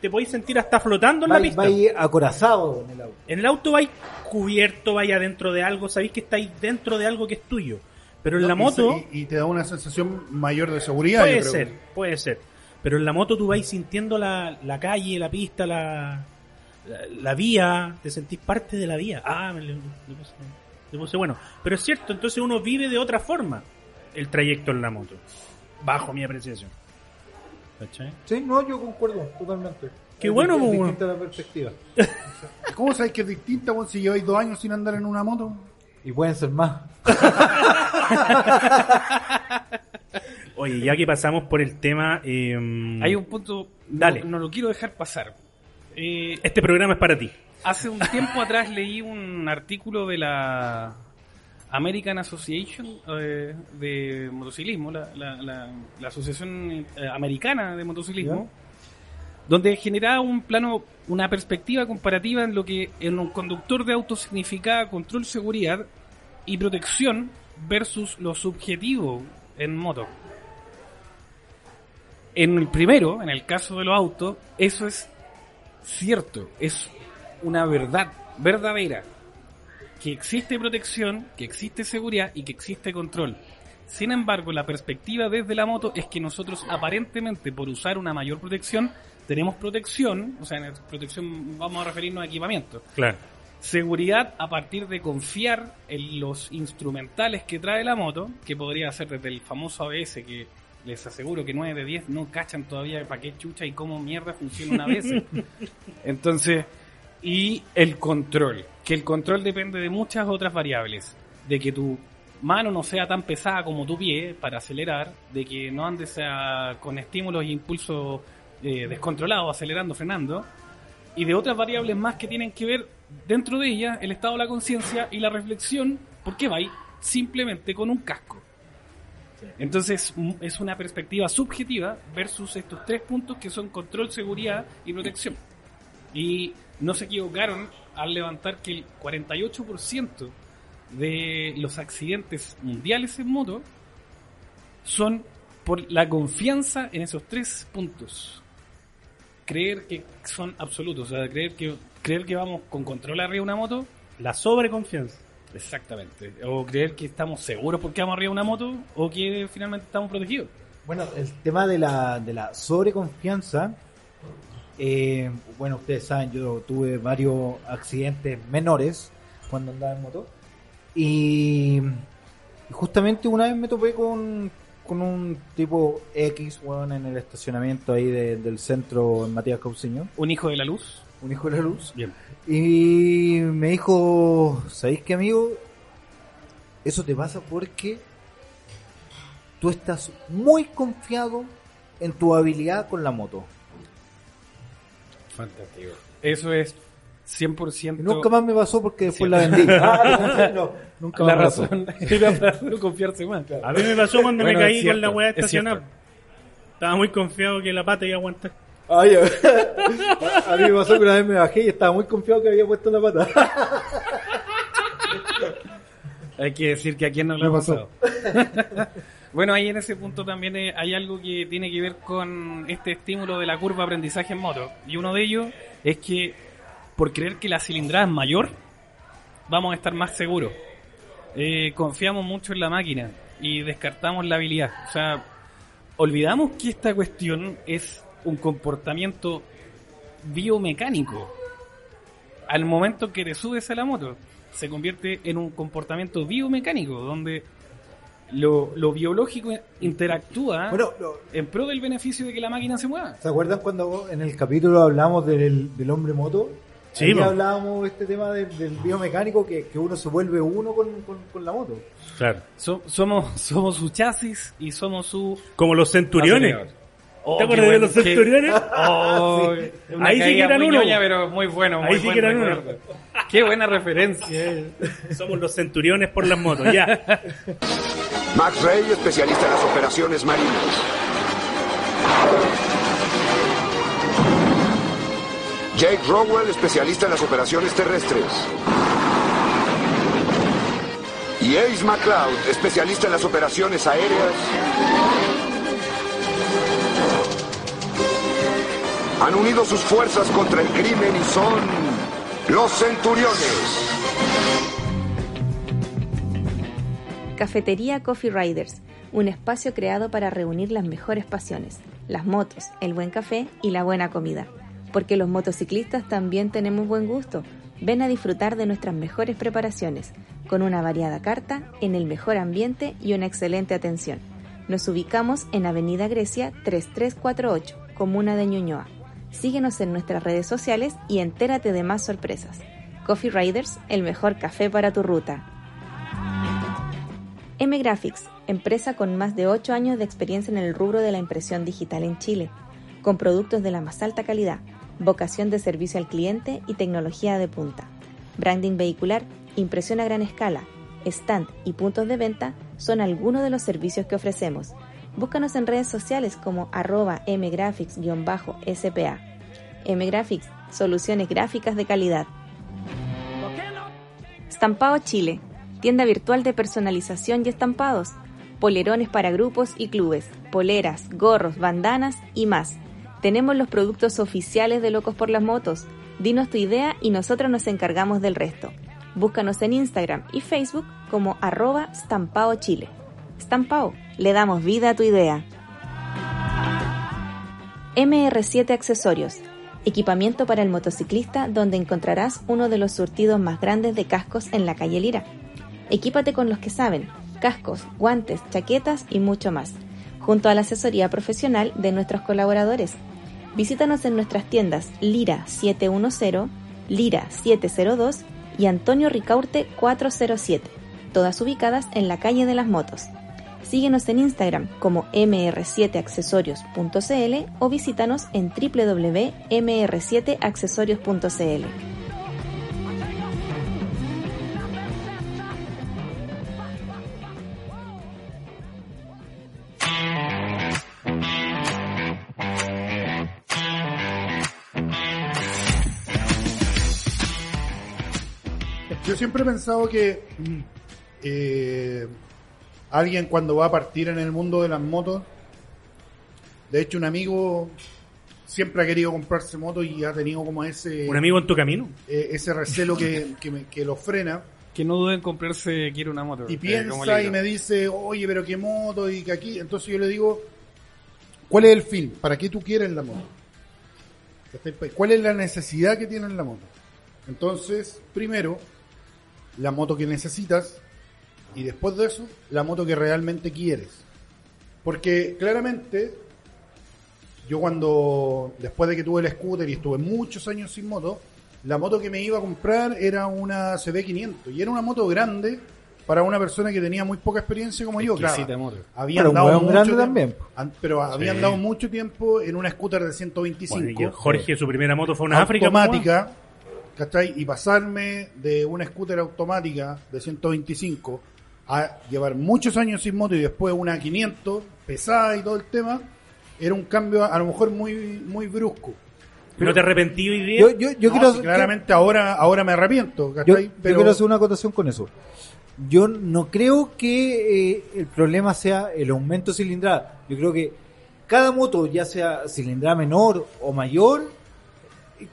te podéis sentir hasta flotando en la pista. va ahí acorazado en el auto. En el auto vais cubierto, vais adentro de algo, sabéis que estáis dentro de algo que es tuyo. Pero en No, la moto, Y, y te da una sensación mayor de seguridad. puede ser, puede ser. Pero en la moto tú vais sintiendo la, la calle, la pista, la, la, la vía, te sentís parte de la vía. Ah, me le, le puse, le puse bueno. Pero es cierto, entonces uno vive de otra forma el trayecto en la moto. Bajo mi apreciación. ¿Cachai? Sí, no, yo concuerdo totalmente. Qué Es bueno, es pues, distinta la perspectiva. (laughs) ¿Cómo sabes que es distinta weón, si lleváis dos años sin andar en una moto? Y pueden ser más. (laughs) Oye, ya que pasamos por el tema... eh, Hay un punto, Dale. No, no lo quiero dejar pasar. Eh, Este programa es para ti. hace un tiempo atrás leí un artículo de la American Association eh, de Motociclismo, la, la- la- la Asociación eh, Americana de Motociclismo, donde generaba un plano, una perspectiva comparativa en lo que en un conductor de auto significaba control, seguridad y protección versus lo subjetivo en moto. En el primero, en el caso de los autos, eso es cierto, es una verdad verdadera, que existe protección, que existe seguridad y que existe control. Sin embargo, la perspectiva desde la moto es que nosotros aparentemente por usar una mayor protección, tenemos protección, o sea, en protección vamos a referirnos a equipamiento, Claro. seguridad a partir de confiar en los instrumentales que trae la moto, que podría ser desde el famoso ABS, que les aseguro que 9 de 10 no cachan todavía para qué chucha y cómo mierda funciona un ABS. (laughs) Entonces, y el control, que el control depende de muchas otras variables, de que tu mano no sea tan pesada como tu pie para acelerar, de que no andes a- con estímulos e impulsos eh, descontrolados, acelerando, frenando, y de otras variables más que tienen que ver dentro de ella el estado de la conciencia y la reflexión, porque va ahí simplemente con un casco. Entonces es una perspectiva subjetiva versus estos tres puntos que son control, seguridad y protección. Y no se equivocaron al levantar que el 48% de los accidentes mundiales en moto son por la confianza en esos tres puntos. Creer que son absolutos, o sea, creer que, creer que vamos con control arriba de una moto, La sobreconfianza. exactamente. O creer que estamos seguros porque vamos arriba de una moto, o que finalmente estamos protegidos. Bueno, el tema de la, de la sobreconfianza, eh, bueno, ustedes saben, yo tuve varios accidentes menores cuando andaba en moto. Y, justamente una vez me topé con, con un tipo X, weón, en el estacionamiento ahí de- del centro en Matías Cauciño, Un hijo de la luz. un hijo de la luz. Bien. Y me dijo, ¿sabéis qué amigo? Eso te pasa porque tú estás muy confiado en tu habilidad con la moto. Fantástico. Eso es 100% Y nunca más me pasó porque después la vendí. Ah, no, (laughs) nunca la más me pasó. razón. (laughs) Era para no confiarse más. A mí me pasó cuando Bueno, me es caí con la weá es estacionada. cierto. Estaba muy confiado que la pata iba a aguantar. Ay, (laughs) a mí me pasó que una vez me bajé y estaba muy confiado que había puesto la pata. Hay que decir que a quién no le ha pasado. Bueno, ahí en ese punto también eh, hay algo que tiene que ver con este estímulo de la curva aprendizaje en moto. Y uno de ellos es que por creer que la cilindrada es mayor, vamos a estar más seguros. Eh, confiamos mucho en la máquina y descartamos la habilidad. O sea, olvidamos que esta cuestión es un comportamiento biomecánico. Al momento que te subes a la moto, se convierte en un comportamiento biomecánico, donde lo, lo biológico interactúa Bueno, lo- en pro del beneficio de que la máquina se mueva. ¿se acuerdan cuando en el capítulo hablamos del, del hombre moto? Sí, Ahí hablábamos de este tema del, del biomecánico que, que uno se vuelve uno con, con, con la moto. Claro. So- somos, somos su chasis y somos su Como los centuriones. Oh, ¿Te qué acuerdas de los centuriones? Oh, (laughs) Ahí sí que eran uno. ñoña, pero muy bueno, muy Ahí sí que eran uno. Qué buena referencia. Somos los centuriones por las motos, ya. Max Rey, especialista en las operaciones marinas. Jake Rowell, especialista en las operaciones terrestres. Y Ace McLeod, especialista en las operaciones aéreas. Han unido sus fuerzas contra el crimen y son los Centuriones. Cafetería Coffee Riders, un espacio creado para reunir las mejores pasiones, las motos, el buen café y la buena comida. Porque los motociclistas también tenemos buen gusto. Ven a disfrutar de nuestras mejores preparaciones, con una variada carta, en el mejor ambiente y una excelente atención. Nos ubicamos en Avenida Grecia 3348, Comuna de Ñuñoa. Síguenos en nuestras redes sociales y entérate de más sorpresas. Coffee Riders, el mejor café para tu ruta. M Graphics, empresa con más de 8 años de experiencia en el rubro de la impresión digital en Chile, con productos de la más alta calidad, vocación de servicio al cliente y tecnología de punta. Branding vehicular, impresión a gran escala, stand y puntos de venta son algunos de los servicios que ofrecemos. Búscanos en redes sociales como arroba mgraphics-spa. mgraphics, soluciones gráficas de calidad. Estampado Chile, tienda virtual de personalización y estampados. Polerones para grupos y clubes, poleras, gorros, bandanas y más. Tenemos los productos oficiales de Locos por las Motos. Dinos tu idea y nosotros nos encargamos del resto. Búscanos en Instagram y Facebook como arroba Stampao Chile. Stampao, le damos vida a tu idea. MR7 Accesorios, equipamiento para el motociclista donde encontrarás uno de los surtidos más grandes de cascos en la calle Lira. Equípate con los que saben, cascos, guantes, chaquetas y mucho más, junto a la asesoría profesional de nuestros colaboradores. Visítanos en nuestras tiendas Lira 710, Lira 702 y Antonio Ricaurte 407, todas ubicadas en la calle de las motos. Síguenos en Instagram como mr7accesorios.cl o visítanos en www.mr7accesorios.cl. Yo siempre he pensado que mm, eh, alguien cuando va a partir en el mundo de las motos, de hecho un amigo siempre ha querido comprarse moto y ha tenido como ese ¿Un amigo en tu camino? eh, ese recelo que, que, me- que lo frena Que no duden en comprarse, quiero una moto. y eh, piensa y me dice, oye, pero qué moto y que aquí. Entonces yo le digo, ¿cuál es el fin? ¿Para qué tú quieres la moto? ¿Cuál es la necesidad que tienes la moto? Entonces, primero, la moto que necesitas y después de eso, la moto que realmente quieres. Porque claramente, yo cuando, después de que tuve el scooter y estuve muchos años sin moto, la moto que me iba a comprar era una CB500 y era una moto grande para una persona que tenía muy poca experiencia como yo. Claro, habían Pero dado mucho grande tiempo- también. an- pero habían dado mucho tiempo en una scooter de 125 Bueno, y Jorge, su primera moto fue una África. automática, ¿cachai? Y pasarme de una scooter automática de 125 a llevar muchos años sin moto y después una 500 pesada y todo el tema, era un cambio a lo mejor muy muy brusco. ¿No te arrepentí hoy día? Yo, yo, yo No, quiero, si claramente ahora ahora me arrepiento, yo, Pero quiero hacer una acotación con eso. Yo no creo que eh, el problema sea el aumento de cilindrada. Yo creo que cada moto, ya sea cilindrada menor o mayor,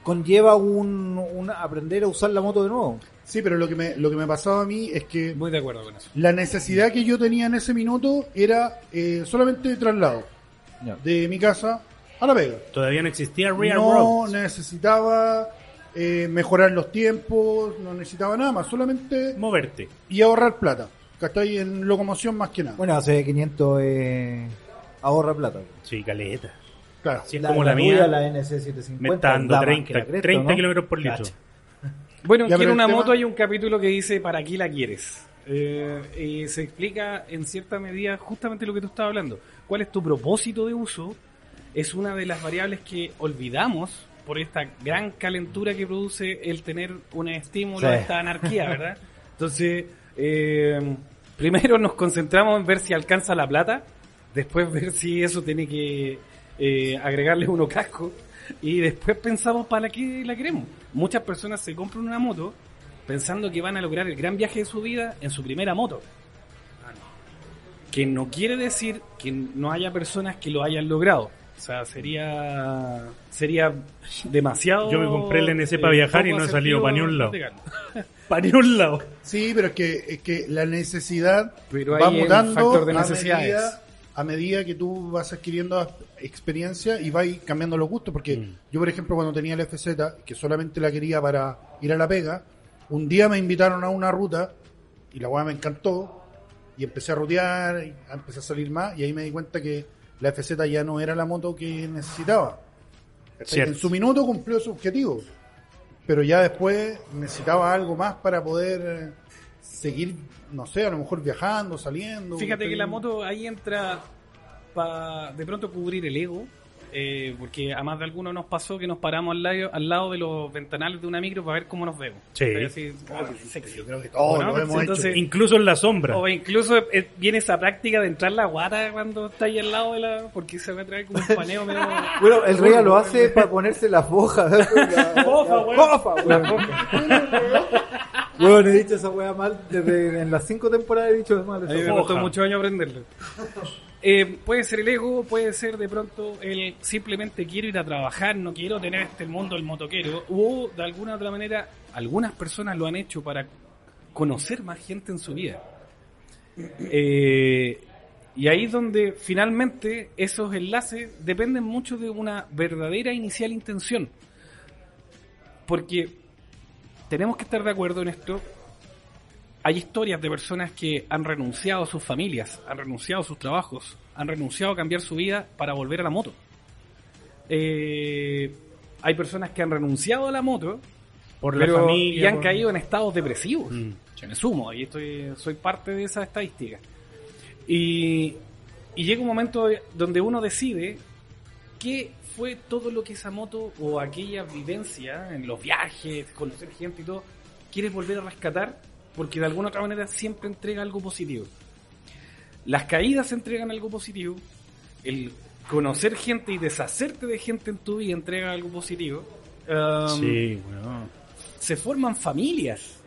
conlleva un, un aprender a usar la moto de nuevo. Sí, pero lo que me lo que me pasaba a mí es que Muy de acuerdo con eso. la necesidad que yo tenía en ese minuto era eh, solamente de traslado de mi casa a la Vega. Todavía no existía Real no Road. necesitaba eh, mejorar los tiempos, no necesitaba nada más, solamente Moverte. y ahorrar plata. ¿Cachai? En locomoción más que nada. Bueno, hace 500 eh, ahorra plata. Sí, caleta. claro. Si es como la, mía, tuya, la NC750, me está dando da más 30, que la cresta, 30 ¿no? kilómetros por litro. Cacha. Bueno, pero quiero una tema- moto. Hay un capítulo que dice ¿Para qué la quieres? Eh, y se explica en cierta medida justamente lo que tú estabas hablando. ¿Cuál es tu propósito de uso? Es una de las variables que olvidamos por esta gran calentura que produce el tener un estímulo Sí. a esta anarquía, ¿verdad? Entonces, eh, primero nos concentramos en ver si alcanza la plata, después ver si eso tiene que eh, agregarle uno casco y después pensamos para qué la queremos. Muchas personas se compran una moto pensando que van a lograr el gran viaje de su vida en su primera moto. Que no quiere decir que no haya personas que lo hayan logrado. O sea, sería sería demasiado. Yo me compré el NC para viajar y no he salido asertivo pa' ni un lado. (laughs) Para ni un lado. Sí, pero es que, es que la necesidad Pero va mutando factor de a necesidades. medida, a medida que tú vas adquiriendo experiencia y vas cambiando los gustos. Porque Mm. yo, por ejemplo, cuando tenía el FZ, que solamente la quería para ir a la pega, un día me invitaron a una ruta y la weá me encantó y empecé a rutear, y empecé a salir más y ahí me di cuenta que la FZ ya no era la moto que necesitaba. En su minuto cumplió su objetivo, pero ya después necesitaba algo más para poder eh, seguir, no sé, a lo mejor viajando, saliendo. Fíjate que la moto ahí entra para de pronto cubrir el ego Eh, porque a más de alguno nos pasó que nos paramos al lado, al lado de los ventanales de una micro para ver cómo nos vemos. Sí. Así, sexy. Yo creo que todos ¿no? lo hemos Entonces, hecho. Incluso en la sombra. O incluso eh, viene esa práctica de entrar la guata cuando está ahí al lado de la... Porque se me trae como un paneo medio... (laughs) Bueno, el rey lo hace para ponerse la foja. La, la. Bueno, he dicho esa wea mal desde en las cinco temporadas he dicho mal. A mí me costó muchos años aprenderlo. Eh, puede ser el ego, puede ser de pronto el simplemente quiero ir a trabajar, no quiero tener este mundo del motoquero. O de alguna otra manera, algunas personas lo han hecho para conocer más gente en su vida. Eh, y ahí es donde finalmente esos enlaces dependen mucho de una verdadera inicial intención. Porque tenemos que estar de acuerdo en esto. Hay historias de personas que han renunciado a sus familias, han renunciado a sus trabajos, han renunciado a cambiar su vida para volver a la moto. Eh, hay personas que han renunciado a la moto por la pero- familia. y han por- caído en estados depresivos. Mm. Yo me sumo, y estoy, soy parte de esa estadística. Y, y llega un momento donde uno decide qué fue todo lo que esa moto o aquella vivencia en los viajes, conocer gente y todo, quieres volver a rescatar porque de alguna otra manera siempre entrega algo positivo. Las caídas entregan algo positivo, el conocer gente y deshacerte de gente en tu vida entrega algo positivo. Um, Sí, weón. se forman familias,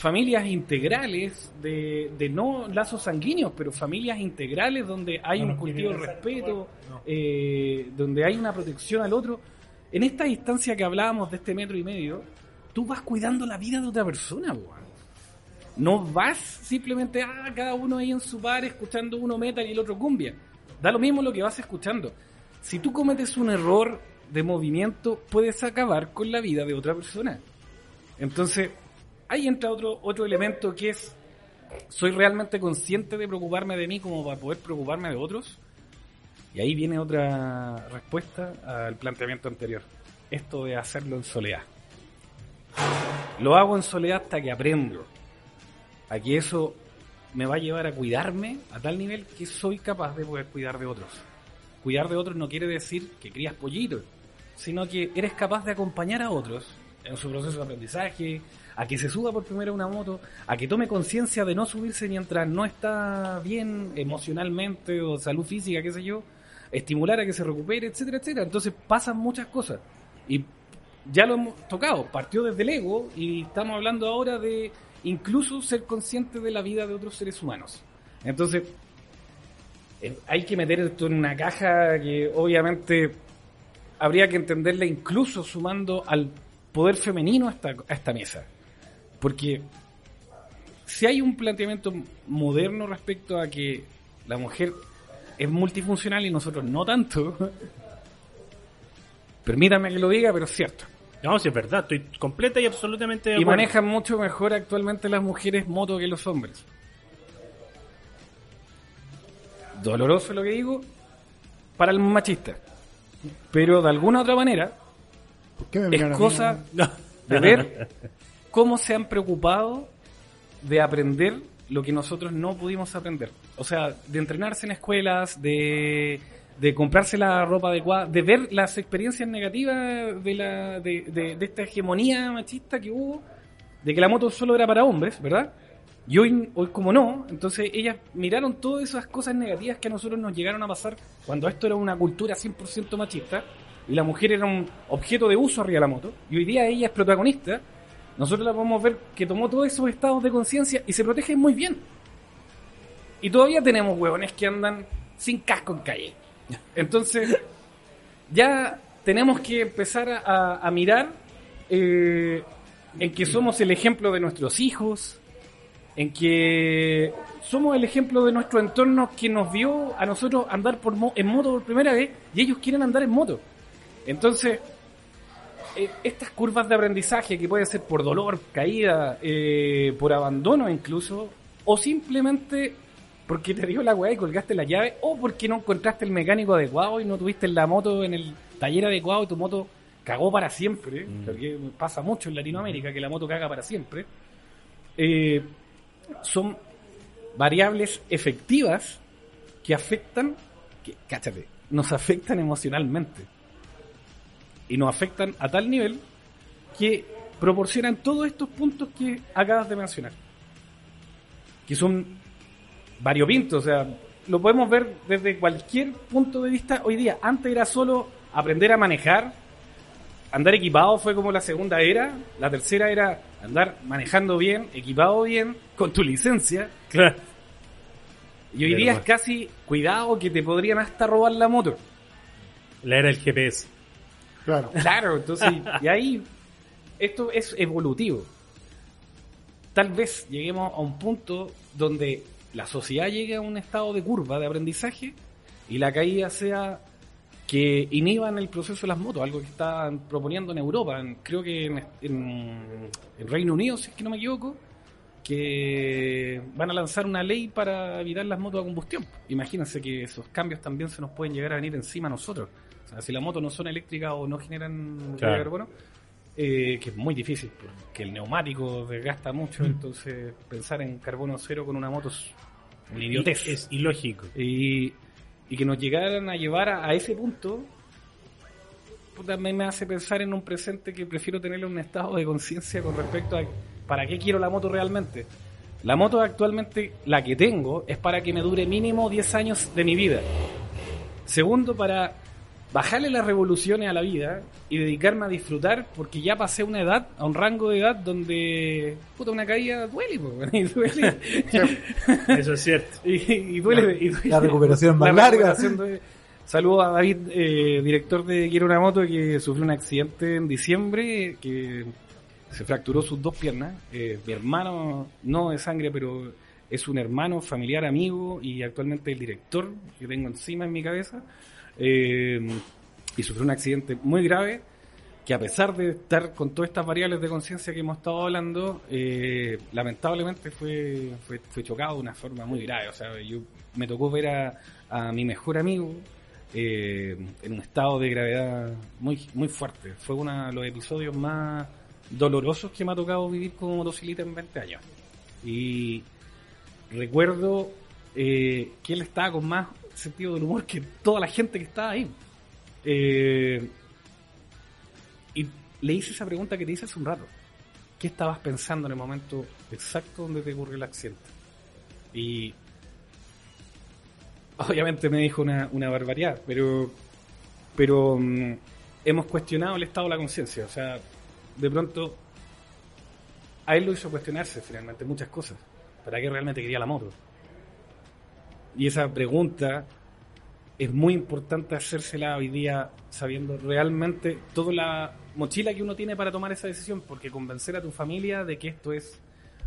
familias integrales de, de no lazos sanguíneos, pero familias integrales donde hay un cultivo de respeto, eh, donde hay una protección al otro. En esta distancia que hablábamos de este metro y medio, tú vas cuidando la vida de otra persona. No vas simplemente, ah, cada uno ahí en su bar escuchando uno metal y el otro cumbia. Da lo mismo lo que vas escuchando. Si tú cometes un error de movimiento, puedes acabar con la vida de otra persona. Entonces, ahí entra otro, otro elemento que es, ¿soy realmente consciente de preocuparme de mí como para poder preocuparme de otros? Y ahí viene otra respuesta al planteamiento anterior. Esto de hacerlo en soledad. Lo hago en soledad hasta que aprendo a que eso me va a llevar a cuidarme a tal nivel que soy capaz de poder cuidar de otros. Cuidar de otros no quiere decir que crías pollitos, sino que eres capaz de acompañar a otros en su proceso de aprendizaje, a que se suba por primera una moto, a que tome conciencia de no subirse mientras no está bien emocionalmente o salud física, qué sé yo, estimular a que se recupere, etcétera, etcétera. Entonces pasan muchas cosas. Y ya lo hemos tocado, partió desde el ego y estamos hablando ahora de incluso ser consciente de la vida de otros seres humanos. Entonces, eh, hay que meter esto en una caja que obviamente habría que entenderla incluso sumando al poder femenino a esta, a esta mesa. Porque si hay un planteamiento moderno respecto a que la mujer es multifuncional y nosotros no tanto, (laughs) permítame que lo diga, pero es cierto. No, sí, es verdad, estoy completa y absolutamente de Y acuerdo. manejan mucho mejor actualmente las mujeres moto que los hombres. Doloroso lo que digo para el machista. Pero de alguna otra manera ¿Por qué me es cosa no? de ver (laughs) cómo se han preocupado de aprender lo que nosotros no pudimos aprender. O sea, de entrenarse en escuelas, de, de comprarse la ropa adecuada, de ver las experiencias negativas de, la, de, de- de esta hegemonía machista que hubo, de que la moto solo era para hombres, ¿verdad? Y hoy, hoy como no, entonces ellas miraron todas esas cosas negativas que a nosotros nos llegaron a pasar cuando esto era una cultura 100% machista y la mujer era un objeto de uso arriba de la moto y hoy día ella es protagonista, nosotros la podemos ver que tomó todos esos estados de conciencia y se protege muy bien. Y todavía tenemos huevones que andan sin casco en calle. Entonces, ya tenemos que empezar a, mirar eh, en que somos el ejemplo de nuestros hijos, en que somos el ejemplo de nuestro entorno que nos vio a nosotros andar por mo- en moto por primera vez y ellos quieren andar en moto. Entonces, eh, estas curvas de aprendizaje que puede ser por dolor, caída, eh, por abandono incluso, o simplemente porque te dio la weá y colgaste la llave, o porque no encontraste el mecánico adecuado y no tuviste la moto en el taller adecuado y tu moto cagó para siempre, porque pasa mucho en Latinoamérica que la moto caga para siempre, eh, son variables efectivas que afectan, que, cáchate, nos afectan emocionalmente. Y nos afectan a tal nivel que proporcionan todos estos puntos que acabas de mencionar. Que son variopintos, o sea, lo podemos ver desde cualquier punto de vista hoy día. Antes era solo aprender a manejar, andar equipado fue como la segunda era, la tercera era andar manejando bien, equipado bien, con tu licencia. Claro. Y hoy Pero día es casi cuidado que te podrían hasta robar la moto. La era del GPS. Claro. Entonces, y ahí esto es evolutivo. Tal vez lleguemos a un punto donde la sociedad llegue a un estado de curva de aprendizaje y la caída sea que inhiban el proceso de las motos, algo que están proponiendo en Europa, en- creo que en, en- en Reino Unido, si es que no me equivoco, que van a lanzar una ley para evitar las motos a combustión. Imagínense que esos cambios también se nos pueden llegar a venir encima a nosotros. Sea, si las motos no son eléctricas o no generan de Claro. carbono, eh, que es muy difícil, porque el neumático desgasta mucho, entonces pensar en carbono cero con una moto es una idiotez. Es ilógico. Y, y que nos llegaran a llevar a, a ese punto, puta, me, me hace pensar en un presente que prefiero tener un estado de conciencia con respecto a para qué quiero la moto realmente. La moto actualmente, la que tengo, es para que me dure mínimo 10 años de mi vida. Segundo, para bajarle las revoluciones a la vida y dedicarme a disfrutar, porque ya pasé una edad, a un rango de edad donde, puta, una caída duele, po, (laughs) y duele. Eso es cierto. (laughs) Y, y duele, y duele. La recuperación más La larga. duele. Saludo a David, eh, director de Quiero una moto, que sufrió un accidente en diciembre, que se fracturó sus dos piernas. Eh, mi hermano, no de sangre, pero es un hermano, familiar, amigo y actualmente el director que tengo encima en mi cabeza. Eh, y sufrió un accidente muy grave que a pesar de estar con todas estas variables de conciencia que hemos estado hablando, eh, lamentablemente fue, fue, fue chocado de una forma muy grave. O sea, yo me tocó ver a, a mi mejor amigo eh, en un estado de gravedad muy, muy fuerte. Fue uno de los episodios más dolorosos que me ha tocado vivir como motociclista en 20 años. Y recuerdo eh, que él estaba con más sentido del humor que toda la gente que estaba ahí. Eh, y le hice esa pregunta que te hice hace un rato. ¿Qué estabas pensando en el momento exacto donde te ocurrió el accidente? Y obviamente me dijo una, una barbaridad, pero, pero mm, hemos cuestionado el estado de la conciencia. O sea, de pronto a él lo hizo cuestionarse finalmente muchas cosas. ¿Para qué realmente quería la moto? Y esa pregunta es muy importante hacérsela hoy día sabiendo realmente toda la mochila que uno tiene para tomar esa decisión, porque convencer a tu familia de que esto es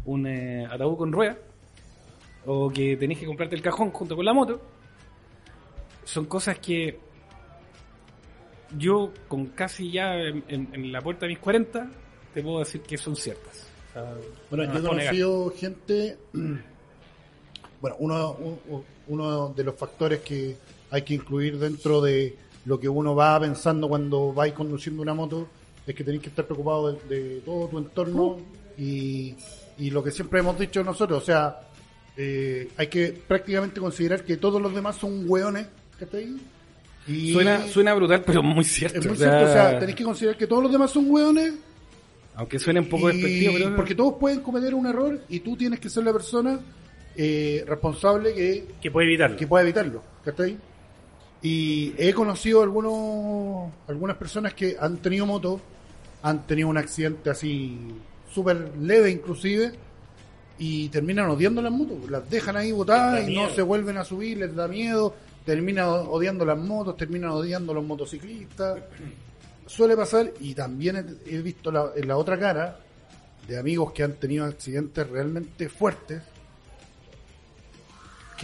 un eh, ataúd con ruedas o que tenés que comprarte el cajón junto con la moto, son cosas que yo con casi ya en, en- en la puerta de mis 40 te puedo decir que son ciertas. O sea, Bueno, no yo he conocido gente. Bueno, uno, un- uno de los factores que hay que incluir dentro de lo que uno va pensando cuando vais conduciendo una moto es que tenés que estar preocupado de, de todo tu entorno y, y lo que siempre hemos dicho nosotros, o sea, eh, hay que prácticamente considerar que todos los demás son hueones, ¿cachai? Y Suena, suena brutal, pero muy cierto. es muy o sea, cierto, o sea, tenés que considerar que todos los demás son hueones Aunque suene un poco y- despectivo, pero porque todos pueden cometer un error y tú tienes que ser la persona eh, responsable que, Que puede evitarlo. que pueda evitarlo. ¿cachai? Y he conocido algunos algunas personas que han tenido moto, han tenido un accidente así súper leve inclusive y terminan odiando las motos, las dejan ahí botadas y no se vuelven a subir, les da miedo, terminan odiando las motos, terminan odiando los motociclistas. (clears throat) Suele pasar y también he, he visto la, en la otra cara de amigos que han tenido accidentes realmente fuertes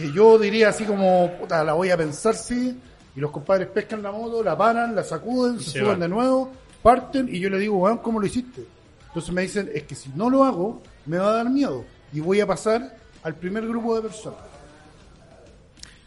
que yo diría así como, puta, la voy a pensar, sí, y los compadres pescan la moto, la paran, la sacuden, se, se suben van. de nuevo, parten, y yo le digo, weón, ¿cómo lo hiciste? Entonces me dicen, es que si no lo hago, me va a dar miedo, y voy a pasar al primer grupo de personas.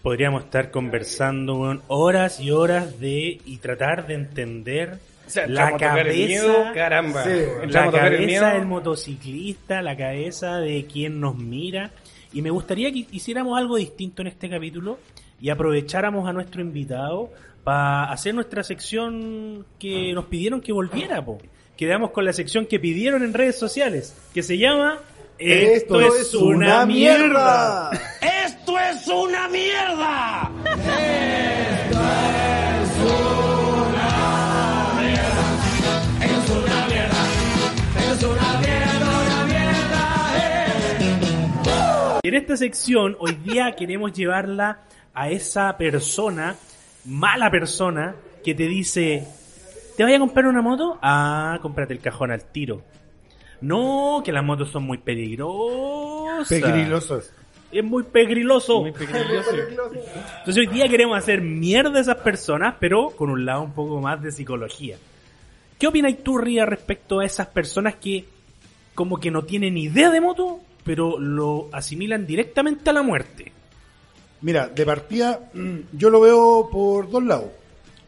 Podríamos estar conversando weón, horas y horas de y tratar de entender O sea, la el cabeza, miedo, caramba. Sí. la el cabeza miedo. del motociclista, la cabeza de quien nos mira. Y me gustaría que hiciéramos algo distinto en este capítulo, y aprovecháramos a nuestro invitado para hacer nuestra sección que nos pidieron que volviera, po. Quedamos con la sección que pidieron en redes sociales, que se llama Esto es una mierda. ¡Esto es una mierda! (laughs) En esta sección, hoy día queremos llevarla a esa persona, mala persona, que te dice, ¿te vaya a comprar una moto? Ah, cómprate el cajón al tiro. No, que las motos son muy peligrosas. Pegrilosos. Es muy pegriloso. Muy peligroso. (laughs) Entonces hoy día queremos hacer mierda a esas personas, pero con un lado un poco más de psicología. ¿Qué opinas tú, Ría, respecto a esas personas que como que no tienen idea de moto, pero lo asimilan directamente a la muerte? Mira, de partida, mm, yo lo veo por dos lados.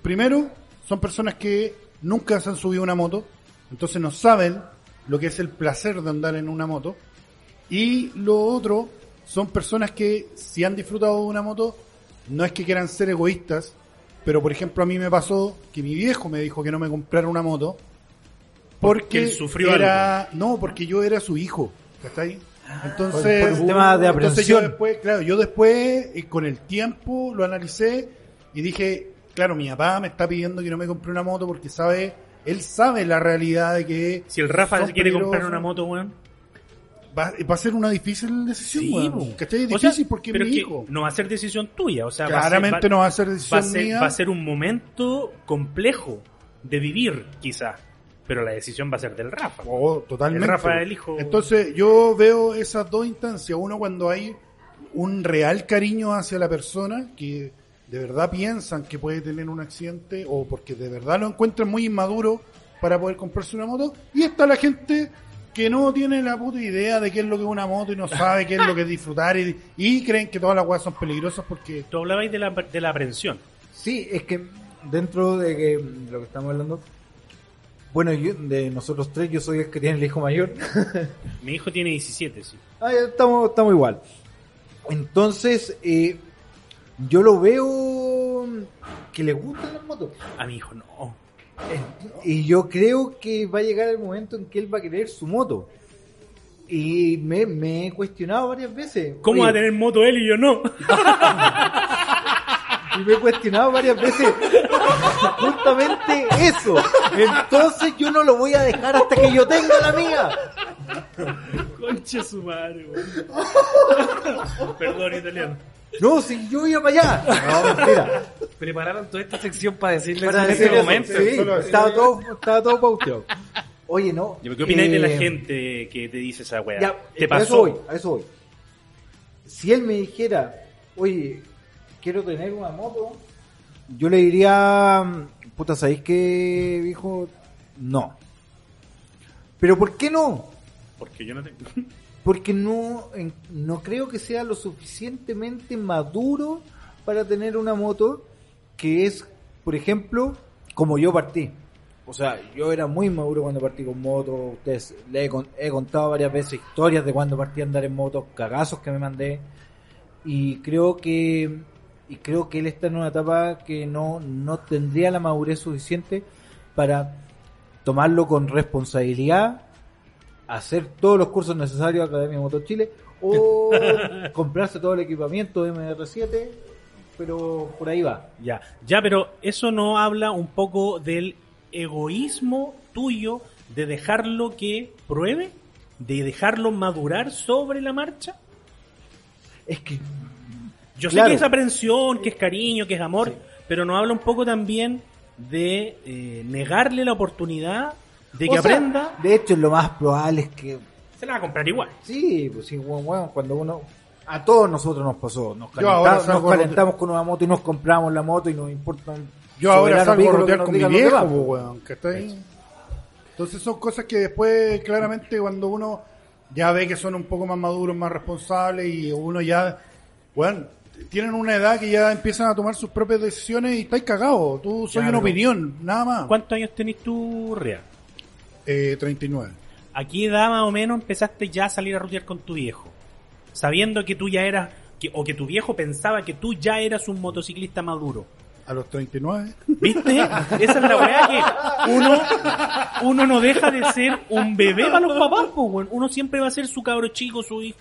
Primero, son personas que nunca se han subido una moto, entonces no saben lo que es el placer de andar en una moto. Y lo otro, son personas que si han disfrutado de una moto, no es que quieran ser egoístas, pero por ejemplo a mí me pasó que mi viejo me dijo que no me comprara una moto Porque porque él sufrió era no porque yo era su hijo ¿cachai? Entonces Por el tema de entonces yo después claro yo después eh, con el tiempo lo analicé y dije claro mi papá me está pidiendo que no me compre una moto porque sabe él sabe la realidad de que Si el Rafa se quiere comprar una moto, weón. va, va a ser una difícil decisión Sí, weón. ¿cachai? O difícil sea, porque es pero mi que hijo no va a ser decisión tuya, o sea, va a ser- claramente va- no va a ser va decisión a ser, mía va a ser un momento complejo de vivir, quizá. Pero la decisión va a ser del Rafa. Oh, totalmente. El Rafa, el hijo. Entonces, yo veo esas dos instancias. Uno, cuando hay un real cariño hacia la persona, que de verdad piensan que puede tener un accidente, o porque de verdad lo encuentran muy inmaduro para poder comprarse una moto. Y está la gente que no tiene la puta idea de qué es lo que es una moto y no sabe qué es lo que es disfrutar y, y creen que todas las cosas son peligrosas porque Tú hablabais de la, de la aprensión. Sí, es que dentro de que de lo que estamos hablando, bueno, yo, de nosotros tres, yo soy el que tiene el hijo mayor. (laughs) Mi hijo tiene 17, sí. Ah, estamos, estamos igual. Entonces, eh, yo lo veo que le gustan las motos. A mi hijo no. Y yo creo que va a llegar el momento en que él va a querer su moto. Y me, me he cuestionado varias veces. ¿Cómo Oye, va a tener moto él y yo no? (laughs) Y me he cuestionado varias veces justamente eso. Entonces yo no lo voy a dejar hasta que yo tenga la mía. Conche su madre, weón. Perdón, italiano. No, si yo iba para allá. No, mentira. Prepararon toda esta sección para decirles Para en decir este eso, momento. sí, estaba todo, estaba todo pauteado. Oye, no. ¿Qué opináis de la eh, gente que te dice esa weá? Ya, ¿Te a pasó? eso voy, a eso voy. Si él me dijera, oye, quiero tener una moto, yo le diría, puta, ¿sabéis qué, viejo? No. ¿Pero por qué no? Porque yo no tengo. Porque no, en- no creo que sea lo suficientemente maduro para tener una moto que es, por ejemplo, como yo partí. O sea, yo era muy maduro cuando partí con moto. Ustedes le he, con- he contado varias veces historias de cuando partí a andar en moto, cagazos que me mandé. Y creo que y creo que él está en una etapa que no, no tendría la madurez suficiente para tomarlo con responsabilidad, hacer todos los cursos necesarios a Academia Motor Chile o (laughs) comprarse todo el equipamiento de MR7, pero por ahí va. Ya, ya, pero eso no habla un poco del egoísmo tuyo de dejarlo que pruebe, de dejarlo madurar sobre la marcha. Es que Yo sé que es aprensión, que es cariño, que es amor, pero no habla un poco también de eh, negarle la oportunidad de que o sea, aprenda. de hecho, lo más probable es que Se la va a comprar igual. Sí, pues sí, bueno, bueno, cuando uno... A todos nosotros nos pasó. Nos, calentamos, nos a calentamos con una moto y nos compramos la moto y nos importa... Yo ahora salgo a que rotear nos con mi viejo, po, weón, ¿cachai? Entonces son cosas que después, claramente, cuando uno ya ve que son un poco más maduros, más responsables y uno ya, bueno, tienen una edad que ya empiezan a tomar sus propias decisiones y estáis cagados. Tú soy una opinión, nada más. ¿Cuántos años tenés tú, Rea? Eh, 39. ¿A qué edad más o menos empezaste ya a salir a rutear con tu viejo? Sabiendo que tú ya eras que, o que tu viejo pensaba que tú ya eras un motociclista maduro. A los 39. ¿Viste? Esa es la weá que uno, uno no deja de ser un bebé para los papás, weón. Uno siempre va a ser su cabro chico, su hijo.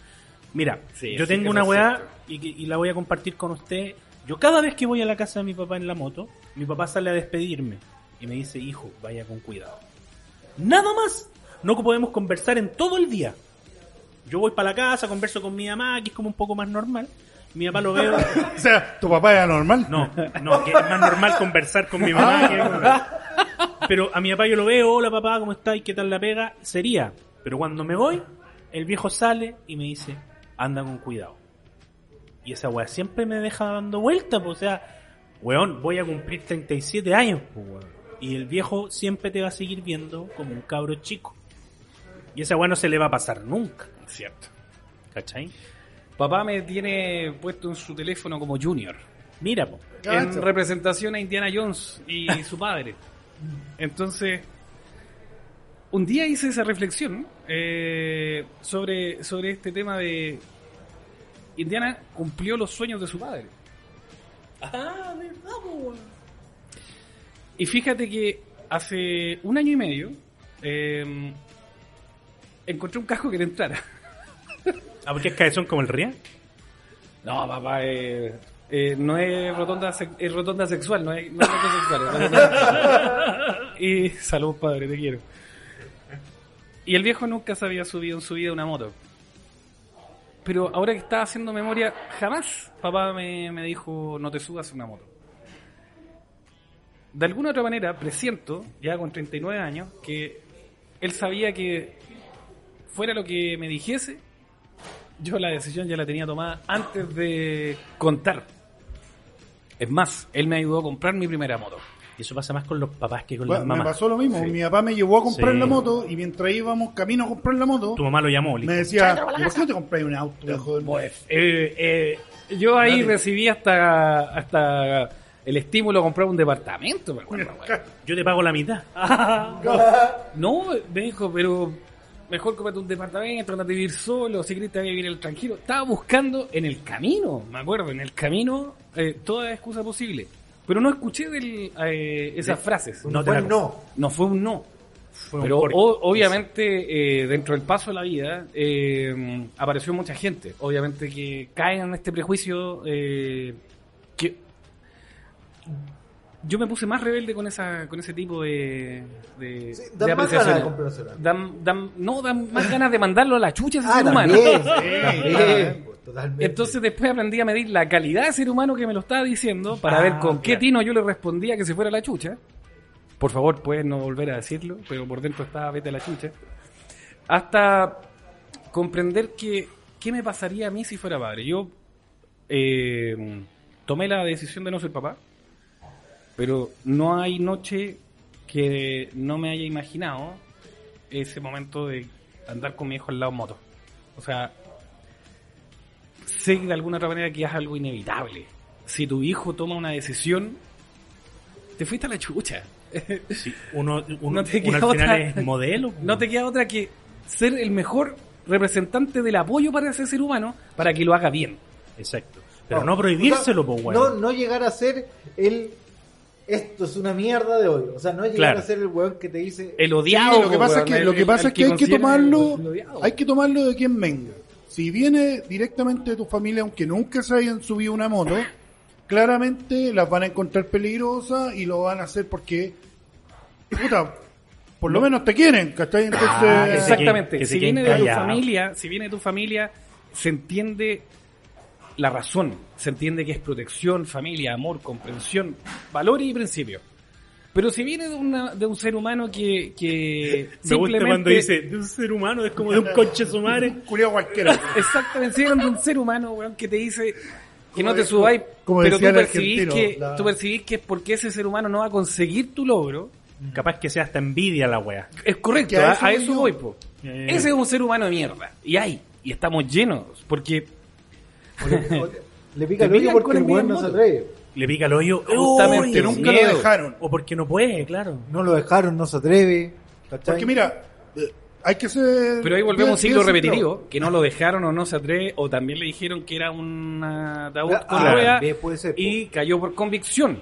Mira, Sí, yo tengo una weá y, la voy a compartir con usted. Yo cada vez que voy a la casa de mi papá en la moto, mi papá sale a despedirme y me dice, hijo, vaya con cuidado. Nada más. No podemos conversar en todo el día. Yo voy para la casa, converso con mi mamá, que es como un poco más normal. Mi papá lo veo. (laughs) O sea, tu papá era normal. No, no, que es más normal conversar con mi mamá. que- Pero a mi papá yo lo veo, hola papá, ¿cómo estás? ¿Qué tal la pega? Sería. Pero cuando me voy, el viejo sale y me dice, anda con cuidado. Y esa weá siempre me deja dando vueltas, pues, o sea, weón, voy a cumplir 37 años, pues, weón. Y el viejo siempre te va a seguir viendo como un cabro chico. Y esa weá no se le va a pasar nunca. Cierto. ¿Cachai? Papá me tiene puesto en su teléfono como Junior. Mira, po. En representación a Indiana Jones y su padre. (laughs) Entonces, un día hice esa reflexión eh, sobre, sobre este tema de Indiana cumplió los sueños de su padre. Ah, verdad, weón. Y fíjate que hace un año y medio eh, encontré un casco que le entrara. Ah, porque es cabezón como el Ría. No, papá, eh, eh, no es rotonda, se- es rotonda sexual, no es, no es rotonda sexual. es rotonda- (laughs) y salud, padre, te quiero. Y el viejo nunca se había subido en su vida una moto. Pero ahora que estaba haciendo memoria, jamás papá me, me dijo no te subas a una moto. De alguna otra manera, presiento, ya con 39 años, que él sabía que fuera lo que me dijese, yo la decisión ya la tenía tomada antes de contar. Es más, él me ayudó a comprar mi primera moto. Y eso pasa más con los papás que con Bueno, las me mamás. pasó lo mismo. Mi papá me llevó a comprar Sí. la moto y mientras íbamos camino a comprar la moto, Tu mamá lo llamó, le me decía, ¿y ¿por qué no te compras un auto? hijo de- Pues, eh, eh, yo ahí Dale. recibí hasta, hasta el estímulo de comprar un departamento. me acuerdo, (laughs) yo te pago la mitad. (laughs) No, me dijo, pero mejor cómprate un departamento, andate a vivir solo, si querés te voy a vivir el tranquilo. Estaba buscando en el camino, me acuerdo, en el camino, eh, toda excusa posible. Pero no escuché del, eh, esas frases. No te la- no. No fue un no. Fue un Pero o- obviamente eh, dentro del paso de la vida eh, apareció mucha gente. Obviamente que caen en este prejuicio eh, que yo me puse más rebelde con esa con ese tipo de de, Sí, de más ganas de. Dan- dan- no dan más ganas de mandarlo a la chucha ese Ah, ser humano. también. (laughs) también, pues, totalmente. Entonces después aprendí a medir la calidad de ser humano que me lo estaba diciendo para Ah, ver con qué claro. tino yo le respondía que se fuera a la chucha. Por favor, puedes no volver a decirlo, pero por dentro estaba vete a la chucha. Hasta comprender que qué me pasaría a mí si fuera padre. Yo eh, tomé la decisión de no ser papá, pero no hay noche que no me haya imaginado ese momento de andar con mi hijo al lado en moto. O sea, sé de alguna otra manera que es algo inevitable. Si tu hijo toma una decisión, te fuiste a la chucha. (laughs) Sí, uno, uno, No te uno queda al final otra. es modelo. (laughs) No te queda otra que ser el mejor representante del apoyo para ese ser humano para que lo haga bien. Exacto. Pero no, prohibírselo, O pues, weón. No, no llegar a ser el. Esto es una mierda de hoy. O sea, no llegar Claro. a ser el weón que te dice. El Sí, odiado. lo que pasa es que, el- lo que, pasa el es que hay que tomarlo, hay que tomarlo de quien venga. Si viene directamente de tu familia, aunque nunca se hayan subido una moto, claramente las van a encontrar peligrosas y lo van a hacer porque, puta, por lo menos te quieren, ¿cachai? Entonces, Ah, que se Exactamente. que si viene de tu familia, si viene de tu familia, se entiende la razón, se entiende que es protección, familia, amor, comprensión, valores y principios. Pero si viene de, una, de un ser humano que, que (laughs) Me gusta simplemente... cuando dice, de un ser humano, es como de un coche su madre. (laughs) culiao cualquiera. (laughs) Exactamente, si viene de un ser humano, weón, que te dice que no te subáis, como pero tú percibís, que, la- tú percibís que es porque ese ser humano no va a conseguir tu logro. Capaz que sea hasta envidia la wea. Es correcto, Que a eso a voy, po. Eh. Ese es un ser humano de mierda. Y hay, y estamos llenos, porque o le, o le pica el hoyo porque con el weón no se atreve. Le pica el hoyo. Justamente, ¡Uy! nunca lo dejaron. O porque no puede, claro. No lo dejaron, no se atreve. ¿cachai? Porque mira, eh, hay que ser. Pero ahí volvemos a un ciclo repetitivo, que no lo dejaron o no se atreve, o también le dijeron que era un ataúd Ah, con claro, rueda también puede ser, po. y cayó por convicción.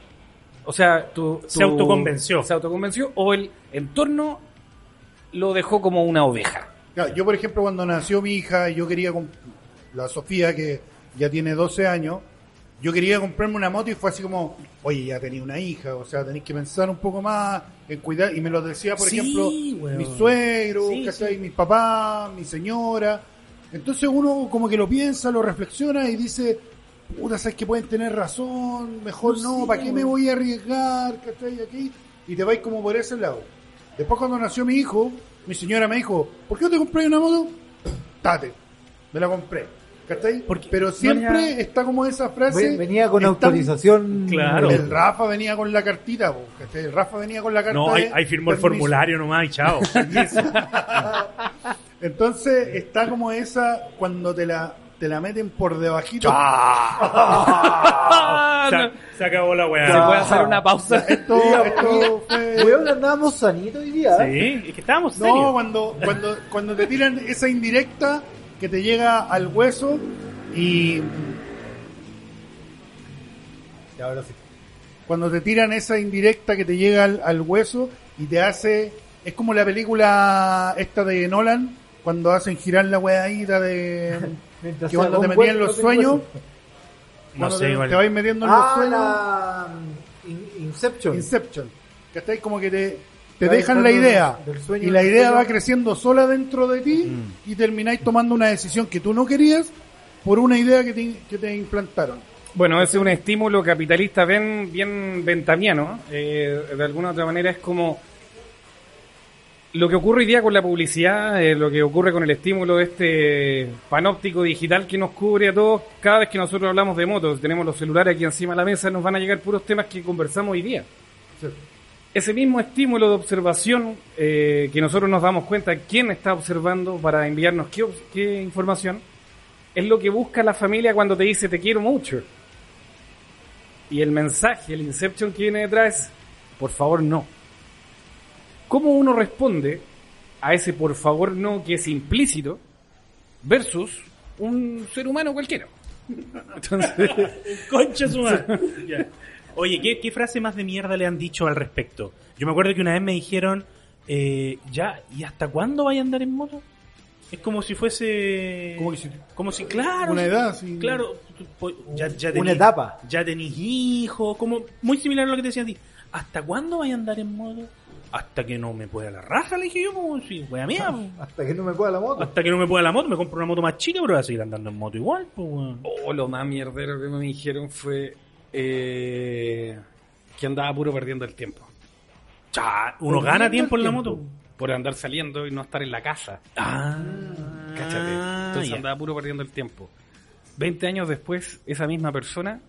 O sea, tu, tu- Se autoconvenció. Se autoconvenció o el entorno lo dejó como una oveja. Claro, yo, por ejemplo, cuando nació mi hija, yo quería. comp- La Sofía, que ya tiene 12 años, yo quería comprarme una moto y fue así como, oye, ya tenía una hija, o sea, tenéis que pensar un poco más en cuidar. Y me lo decía, por Sí, ejemplo, weón. mi suegro, Sí, ¿cachai? mis papás, mi señora. Entonces uno como que lo piensa, lo reflexiona y dice, puta, sabes que pueden tener razón, mejor no, ¿para qué me voy a arriesgar? ¿cachai? Aquí, y te vais como por ese lado. Después cuando nació mi hijo, mi señora me dijo, ¿por qué no te compré una moto? Tate, me la compré. ¿Cachai? Porque- Pero siempre Venía- está como esa frase. Ven- Venía con está- autorización. Claro. El Rafa venía con la cartita, po, ¿cachai? El Rafa venía con la carta. No, ahí, ahí firmó el formulario nomás y chao. (laughs) Entonces está como esa cuando te la te la meten por debajito. (laughs) se, se acabó la ¿Se weá. puede hacer una pausa? Esto, esto fue. Weón, andábamos sanitos hoy día. Sí, es que estábamos No, serios. cuando, cuando, cuando te tiran esa indirecta que te llega al hueso y Ya, ahora sí. cuando te tiran esa indirecta que te llega al, al hueso y te hace es como la película esta de Nolan cuando hacen girar la weadita de (laughs) Mientras que cuando te metían los sueños. No sé, te, igual. te vais metiendo en los Ah, sueños la In- Inception. Inception que estáis como que te, te dejan la idea del sueño y la idea va creciendo sola dentro de ti Mm. y termináis tomando una decisión que tú no querías por una idea que te, que te implantaron Bueno, ese es un estímulo capitalista bien, bien ventamiano. Eh, de alguna otra manera es como lo que ocurre hoy día con la publicidad, eh, lo que ocurre con el estímulo de este panóptico digital que nos cubre a todos. Cada vez que nosotros hablamos de motos, tenemos los celulares aquí encima de la mesa, nos van a llegar puros temas que conversamos hoy día. Ese mismo estímulo de observación eh, que nosotros nos damos cuenta quién está observando para enviarnos qué, qué información, es lo que busca la familia cuando te dice te quiero mucho. Y el mensaje, el inception que viene detrás es, por favor no. ¿Cómo uno responde a ese por favor no que es implícito versus un ser humano cualquiera? (laughs) Entonces, (laughs) Concha su madre. (laughs) Oye, ¿qué, qué frase más de mierda le han dicho al respecto? Yo me acuerdo que una vez me dijeron, eh, ya, ¿y hasta cuándo vaya a andar en moto? Es como si fuese... Como que si- Como si, claro. Una edad, sí. Claro. Ya, ya Una tenís- etapa. Ya tenéis hijos, como muy similar a lo que te decía a ti. ¿Hasta cuándo vaya a andar en moto? Hasta que no me pueda la raja, le dije yo, como si, wea mía. (laughs) Hasta que no me pueda la moto. Hasta que no me pueda la moto, me compro una moto más chica, pero voy a seguir andando en moto igual, pues, weón. oh, lo más mierdero que me dijeron fue eh, que andaba puro perdiendo el tiempo. Cha, uno gana tiempo en la moto. Por andar saliendo y no estar en la casa. Ah, Cáchate. Entonces andaba puro perdiendo el tiempo. Veinte años después, esa misma persona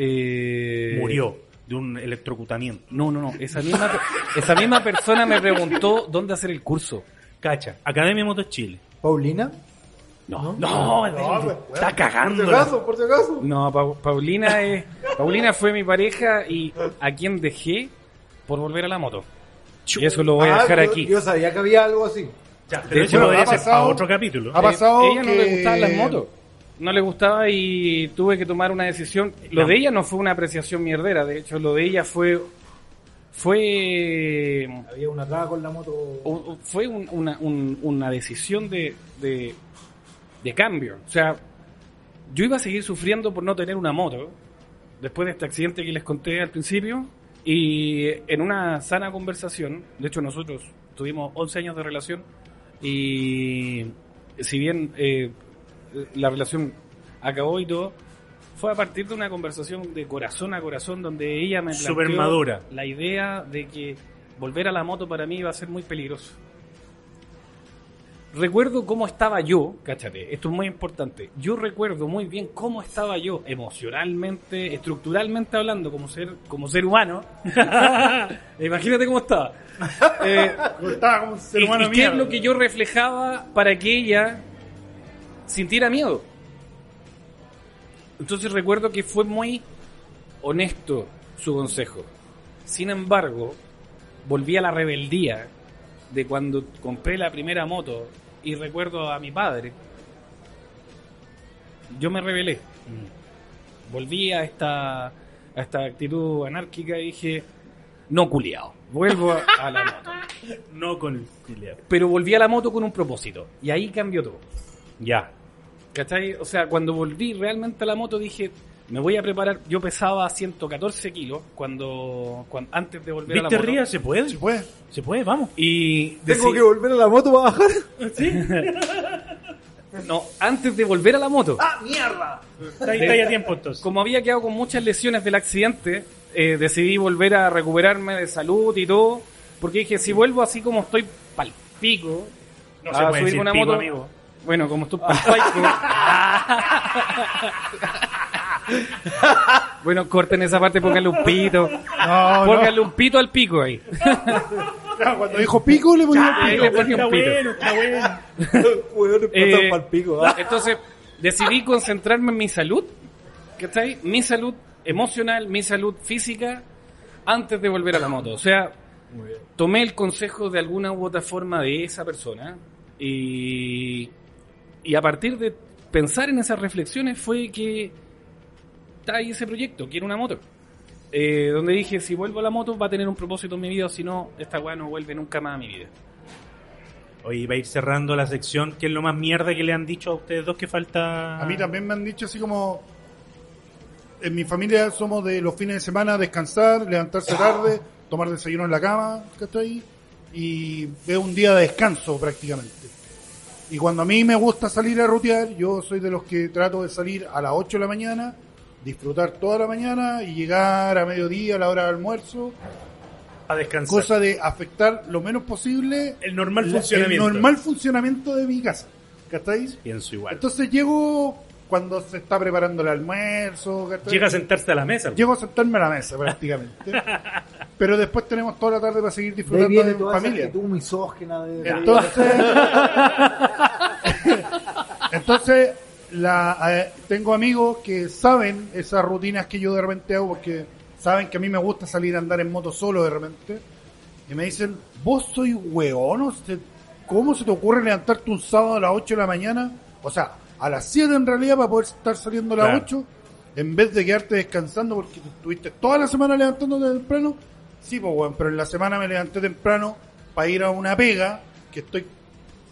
eh, Murió de un electrocutamiento. No, no, no. Esa misma, esa misma persona me preguntó dónde hacer el curso. Cacha, Academia Moto Chile. Paulina. No, no, está cagando. Por si acaso, por si acaso. No, Pa- Paulina es, Paulina fue mi pareja y a quien dejé por volver a la moto. Y eso lo voy a Ah, dejar yo- aquí. Yo sabía que había algo así. Ya, De pero hecho, eso podría ha ser pasado- para otro capítulo. ha pasado Eh, ella no que- le gustaban las motos. No le gustaba y tuve que tomar una decisión. Lo de ella no fue una apreciación mierdera. De hecho, lo de ella fue. Fue. Había una traba con la moto. o- o- fue un- una, un- una decisión de, de, de cambio. O sea, yo iba a seguir sufriendo por no tener una moto después de este accidente que les conté al principio. Y en una sana conversación, de hecho nosotros tuvimos 11 años de relación y si bien eh, la relación acabó y todo, fue a partir de una conversación de corazón a corazón donde ella me planteó la idea de que volver a la moto para mí iba a ser muy peligroso. Recuerdo cómo estaba yo, cáchate, esto es muy importante. Yo recuerdo muy bien cómo estaba yo emocionalmente, estructuralmente hablando, como ser, como ser humano. (laughs) Imagínate cómo estaba. Eh, Estaba como un ser y, humano y qué es lo que yo reflejaba para que ella sintiera miedo. Entonces recuerdo que fue muy honesto su consejo. Sin embargo, volví a la rebeldía de cuando compré la primera moto y recuerdo a mi padre, yo me rebelé. Volví a esta, a esta actitud anárquica y dije, no culiao, vuelvo a, a la moto. (laughs) No con el Pero volví a la moto con un propósito y ahí cambió todo. Ya. ¿Cachai? O sea, cuando volví realmente a la moto dije, me voy a preparar. Yo pesaba 114 kilos cuando, cuando antes de volver a la ¿Viste, moto. Ría? ¿Se puede? ¿Se puede? Se puede, vamos. Y Tengo deci- que volver a la moto para bajar. (laughs) (laughs) no, antes de volver a la moto. ¡Ah, mierda! Está ahí, está ahí a tiempo entonces. Como había quedado con muchas lesiones del accidente, eh, decidí volver a recuperarme de salud y todo. Porque dije, si vuelvo así como estoy pal pico, No a se puede subirme decir una pico, moto. amigo. Bueno, como estoy pal pico. (laughs) (laughs) bueno, corten esa parte, pónganle un pito. No, no. Pónganle un pito al pico ahí. (laughs) Cuando dijo pico, le ponía Ahí pico. le ponía un pito. bueno, está (laughs) bueno. Weón, pa'l pico. Entonces, decidí concentrarme en mi salud, ¿cachai? Mi salud emocional, mi salud física, antes de volver a la moto. O sea, tomé el consejo de alguna u otra forma de esa persona y, y a partir de pensar en esas reflexiones fue que está ahí ese proyecto, quiero una moto. Eh, donde dije, si vuelvo a la moto va a tener un propósito en mi vida, o si no, esta weá no vuelve nunca más a mi vida. Oye, va a ir cerrando la sección. ¿Qué es lo más mierda que le han dicho a ustedes dos que falta? A mí también me han dicho así como... En mi familia somos de los fines de semana descansar, levantarse tarde, tomar desayuno en la cama, ¿cachai? Y es un día de descanso prácticamente. Y cuando a mí me gusta salir a rutear, yo soy de los que trato de salir a las 8 de la mañana, disfrutar toda la mañana y llegar a mediodía a la hora del almuerzo, A descansar. cosa de afectar lo menos posible el normal la- funcionamiento. el normal funcionamiento de mi casa. ¿Cachai? Pienso igual. Entonces llego cuando se está preparando el almuerzo. ¿cachai? Llega a sentarse a la mesa. Llego a sentarme a la mesa prácticamente. (laughs) Pero después tenemos toda la tarde para seguir De disfrutando de toda esa familia. misógina de... de- Entonces, (laughs) (laughs) entonces la, eh, tengo amigos que saben esas rutinas que yo de repente hago porque saben que a mí me gusta salir a andar en moto solo de repente y me dicen, vos soy hueón, ¿cómo se te ocurre levantarte un sábado a las 8 de la mañana? O sea, a las 7 en realidad para poder estar saliendo a las Claro. 8 en vez de quedarte descansando porque estuviste toda la semana levantándote temprano. Sí, pues bueno, pero en la semana me levanté temprano para ir a una pega que estoy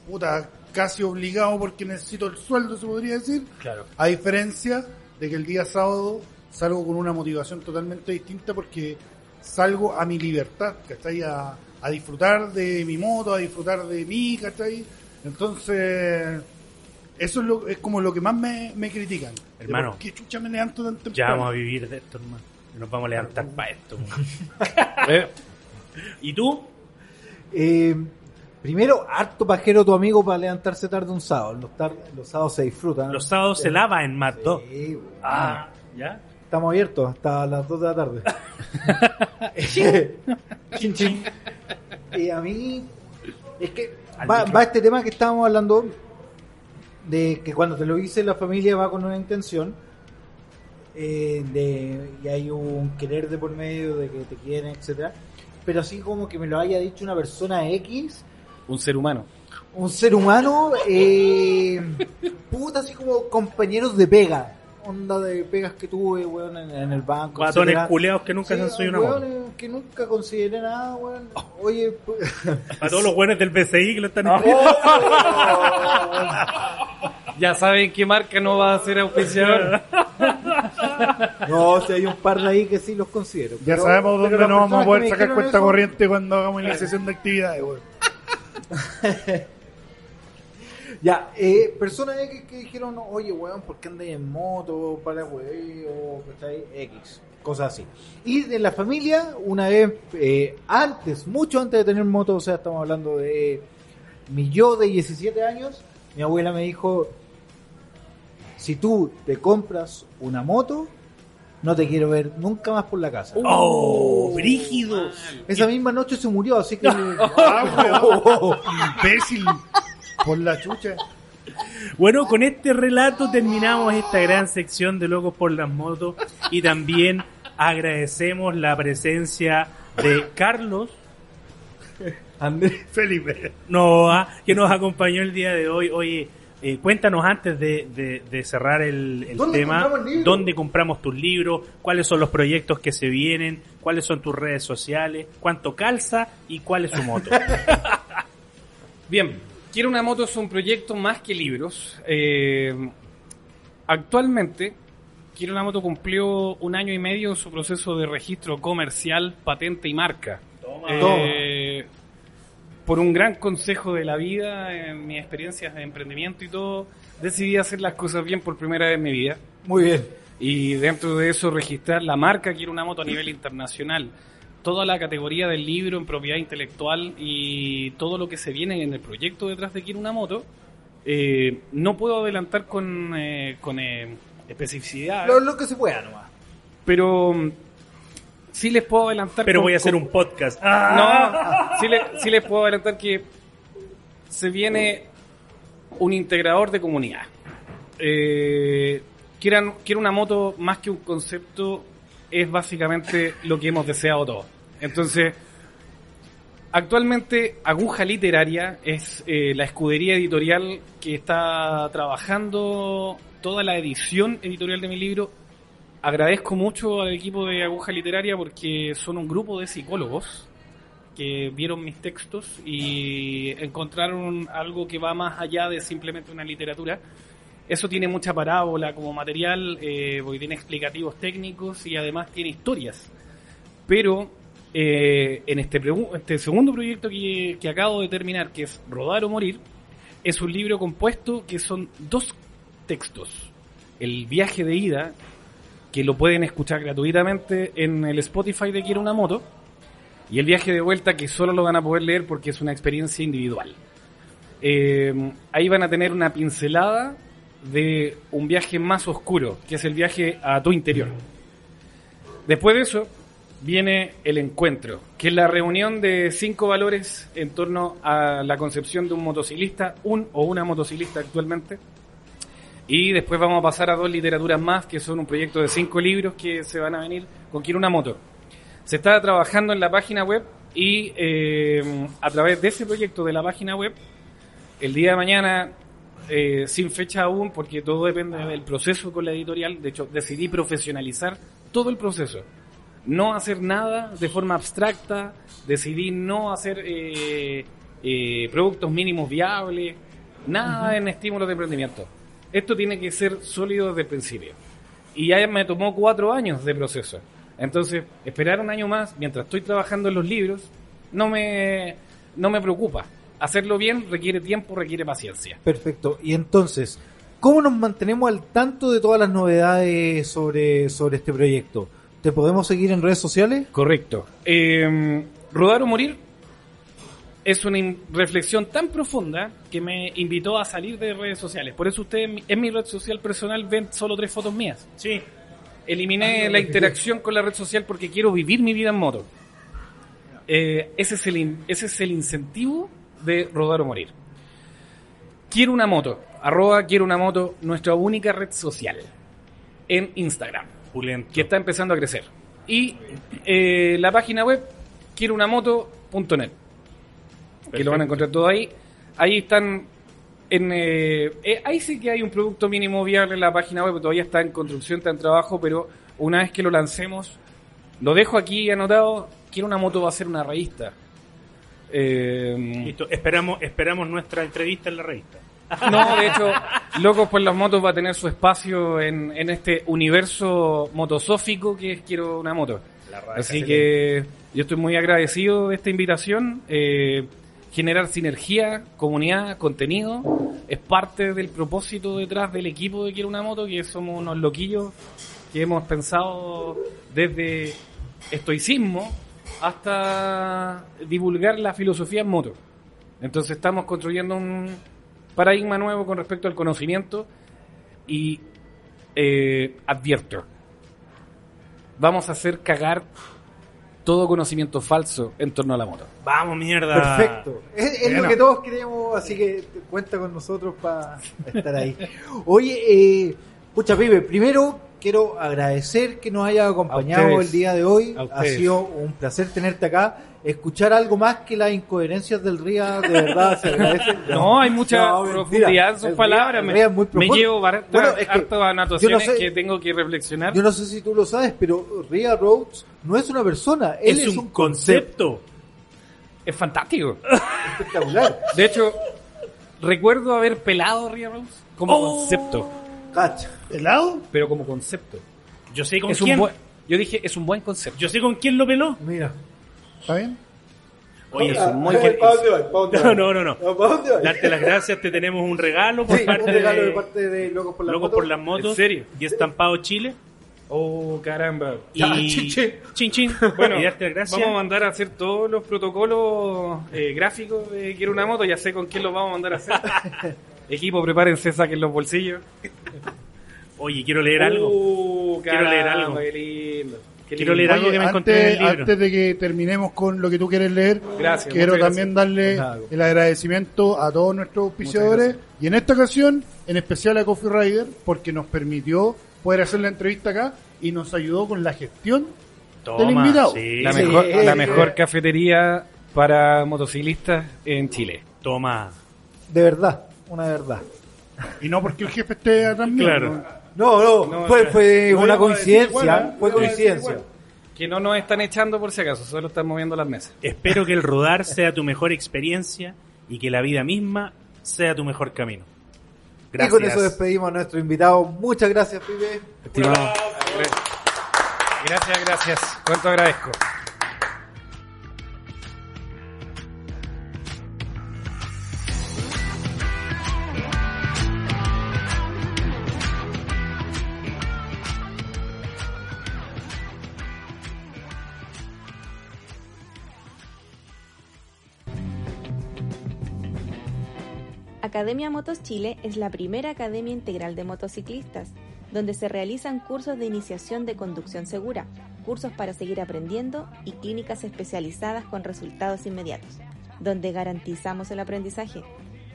puta casi obligado porque necesito el sueldo, se podría decir. Claro. A diferencia de que el día sábado salgo con una motivación totalmente distinta porque salgo a mi libertad, ¿cachai? A, a disfrutar de mi moto, a disfrutar de mí, ¿cachai? Entonces, eso es, lo, es como lo que más me, me critican. Hermano. ¿Por qué chucha me levanto tan Ya temprano? vamos a vivir de esto, hermano. Nos vamos a levantar para esto. (laughs) (laughs) Eh, ¿Y tú? Eh, primero, harto pajero tu amigo para levantarse tarde un sábado. Los, tar- los sábados se disfrutan. Los sábados se lava en Mad Dog. Sí. Ah, ¿ya? Estamos abiertos hasta las 2 de la tarde. (laughs) (laughs) chin, chin. Y a mí, es que va, este tema que estábamos hablando de que cuando te lo dice la familia va con una intención eh, de y hay un querer de por medio de que te quieren, etcétera. Pero así como que me lo haya dicho una persona X, un ser humano. un ser humano, eh, (laughs) puta, así como compañeros de pega. Onda de pegas que tuve, weón, en, en el banco. Etcétera. culeados que nunca se han subido una moto. weones que nunca consideré nada, weón. Oye, (laughs) pu- Para todos los buenos del BCI que lo están Oh. (laughs) Ya saben qué marca no va a ser auspiciador. no, si hay un par de ahí que sí los considero. Ya Pero- sabemos dónde nos vamos a poder sacar cuenta eso- corriente cuando hagamos iniciación de actividades, weón. (laughs) Ya, eh, personas X que dijeron, oye, weón, ¿por qué andas en moto? Para weón, ¿cachai? X, cosas así. Y de la familia, una vez, eh, antes, mucho antes de tener moto, o sea, estamos hablando de mi yo de 17 años, mi abuela me dijo, si tú te compras una moto, no te quiero ver nunca más por la casa. ¡Oh! ¡Brígido! Esa misma noche se murió, así que... (laughs) (laughs) Ah, weón. Imbécil. Por la chucha. Bueno, con este relato terminamos esta gran sección de Locos por las Motos y también agradecemos la presencia de Carlos, Andrés. Felipe. Noah, que nos acompañó el día de hoy. Oye, eh, cuéntanos antes de, de- de cerrar el, el ¿Dónde tema, compramos el libro? dónde compramos tus libros, cuáles son los proyectos que se vienen, cuáles son tus redes sociales, cuánto calza y cuál es su moto. (laughs) Bien, Quiero una moto es un proyecto más que libros. Eh, actualmente, Quiero una moto cumplió un año y medio su proceso de registro comercial, patente y marca. Eh, por un gran consejo de la vida, en mis experiencias de emprendimiento y todo, decidí hacer las cosas bien por primera vez en mi vida. Muy bien. Y dentro de eso registrar la marca Quiero una moto a nivel internacional. Toda la categoría del libro en propiedad intelectual y todo lo que se viene en el proyecto detrás de Quiero una moto. eh, no puedo adelantar con, eh, con eh, especificidad, Lo, lo que se pueda nomás. pero sí les puedo adelantar. Pero con- voy a hacer con- un podcast. no, sí, le- sí les puedo adelantar que se viene un integrador de comunidad. Eh, quieran, quiero una moto más que un concepto, es básicamente lo que hemos deseado todos. Entonces, actualmente Aguja Literaria es eh, la escudería editorial que está trabajando toda la edición editorial de mi libro agradezco mucho al equipo de Aguja Literaria porque son un grupo de psicólogos que vieron mis textos y encontraron algo que va más allá de simplemente una literatura. Eso tiene mucha parábola como material, eh, porque tiene explicativos técnicos y además tiene historias. Pero eh, en este, este segundo proyecto que acabo de terminar, que es Rodar o Morir, es un libro compuesto que son dos textos. El viaje de ida, que lo pueden escuchar gratuitamente en el Spotify de Quiero una moto, y el viaje de vuelta que solo lo van a poder leer porque es una experiencia individual. Eh, ahí van a tener una pincelada de un viaje más oscuro, que es el viaje a tu interior. Después de eso viene el encuentro, que es la reunión de cinco valores en torno a la concepción de un motociclista, un o una motociclista actualmente. Y después vamos a pasar a dos literaturas más, que son un proyecto de cinco libros que se van a venir con Quiero una moto. Se está trabajando en la página web y eh, a través de ese proyecto de la página web, el día de mañana, eh, sin fecha aún, porque todo depende del proceso con la editorial, de hecho decidí profesionalizar todo el proceso. No hacer nada de forma abstracta, decidí no hacer eh, eh, productos mínimos viables, nada en estímulos de emprendimiento. Esto tiene que ser sólido desde el principio. Y ya me tomó cuatro años de proceso. Entonces, esperar un año más mientras estoy trabajando en los libros no me, no me preocupa. Hacerlo bien requiere tiempo, requiere paciencia. Perfecto. Y entonces, ¿cómo nos mantenemos al tanto de todas las novedades sobre, sobre este proyecto? ¿Te podemos seguir en redes sociales? Correcto. Eh, Rodar o Morir es una reflexión tan profunda que me invitó a salir de redes sociales. Por eso ustedes en mi- red social personal ven solo tres fotos mías. Sí. Eliminé la interacción con la red social porque quiero vivir mi vida en moto. Eh, ese, es el ese es el incentivo de Rodar o Morir. Quiero una moto. Arroba quiero una moto, nuestra única red social en Instagram Pulento. que está empezando a crecer. Y eh, la página web quiero una moto.net que lo van a encontrar todo ahí. Ahí están en eh, eh, ahí sí que hay un producto mínimo viable en la página web, todavía está en construcción, está en trabajo, pero una vez que lo lancemos, lo dejo aquí anotado, quiero una moto va a ser una revista. Eh, Listo. Esperamos, esperamos nuestra entrevista en la revista. (laughs) no, de hecho, Locos por las Motos va a tener su espacio en, en este universo motosófico que es Quiero una moto. Así que yo estoy muy agradecido de esta invitación. Eh, generar sinergia, comunidad, contenido, es parte del propósito detrás del equipo de Quiero una moto, que somos unos loquillos que hemos pensado desde estoicismo hasta divulgar la filosofía en moto. Entonces estamos construyendo un paradigma nuevo con respecto al conocimiento y eh, advierto, vamos a hacer cagar todo conocimiento falso en torno a la moto. Vamos, mierda. Perfecto. Es, es lo que todos queremos, así que cuenta con nosotros para estar ahí. Oye, eh, pucha, Pipe, primero quiero agradecer que nos hayas acompañado el día de hoy. A Ha sido un placer tenerte acá. Escuchar algo más que las incoherencias del RIA, de verdad, se agradece. (laughs) No, hay mucha No, mentira. profundidad en sus El palabras. el Me, llevo Bueno, es que anotaciones yo no sé- que tengo que reflexionar. Yo no sé si tú lo sabes, pero Ria Rhodes no es una persona, él Es, un, concepto. Es fantástico. espectacular. De hecho, recuerdo haber pelado Ria Rose como Oh. concepto. Cacha. ¿Helado? Pero como concepto. Yo sé con Es un quién. buen, yo dije, es un buen concepto. Yo sé con quién lo peló. Mira. ¿Está bien? Oye, es un muy ¿para dónde vas? ¿Para dónde No, no, no, no. Darte las gracias, te tenemos un regalo por Sí, parte un regalo de, de parte de Locos por la Locos Moto. por las Motos. ¿En serio? Y Estampado Chile. Oh, caramba. Y (laughs) chin, chin. chin, chin. Bueno, y darte las gracias. vamos a mandar a hacer todos los protocolos eh, gráficos de Quiero una moto. Ya sé con quién los vamos a mandar a hacer. (laughs) Equipo, prepárense, saquen los bolsillos. (laughs) Oye, quiero leer algo. Uh, Quiero leer algo. Qué lindo. Qué Quiero leer algo que me antes, encontré en el libro. antes de que terminemos con lo que tú quieres leer, Gracias, quiero también darle el agradecimiento a todos nuestros auspiciadores y en esta ocasión, en especial a Coffee Rider, porque nos permitió poder hacer la entrevista acá y nos ayudó con la gestión del invitado. sí. La Sí. mejor, la Sí. mejor cafetería para motociclistas en Chile. Toma. De verdad, una verdad. Y no porque el jefe esté atrás mío, Claro. ¿no? No, fue, fue no una coincidencia. igual, ¿eh? Fue coincidencia. Que no nos están echando por si acaso, solo están moviendo las mesas. Espero que el rodar sea tu mejor experiencia y que la vida misma sea tu mejor camino. Gracias. Y con eso despedimos a nuestro invitado. Muchas gracias, Pipe. Estimado. Gracias, gracias. Cuánto agradezco. Academia Motos Chile es la primera academia integral de motociclistas, donde se realizan cursos de iniciación de conducción segura, cursos para seguir aprendiendo y clínicas especializadas con resultados inmediatos, donde garantizamos el aprendizaje,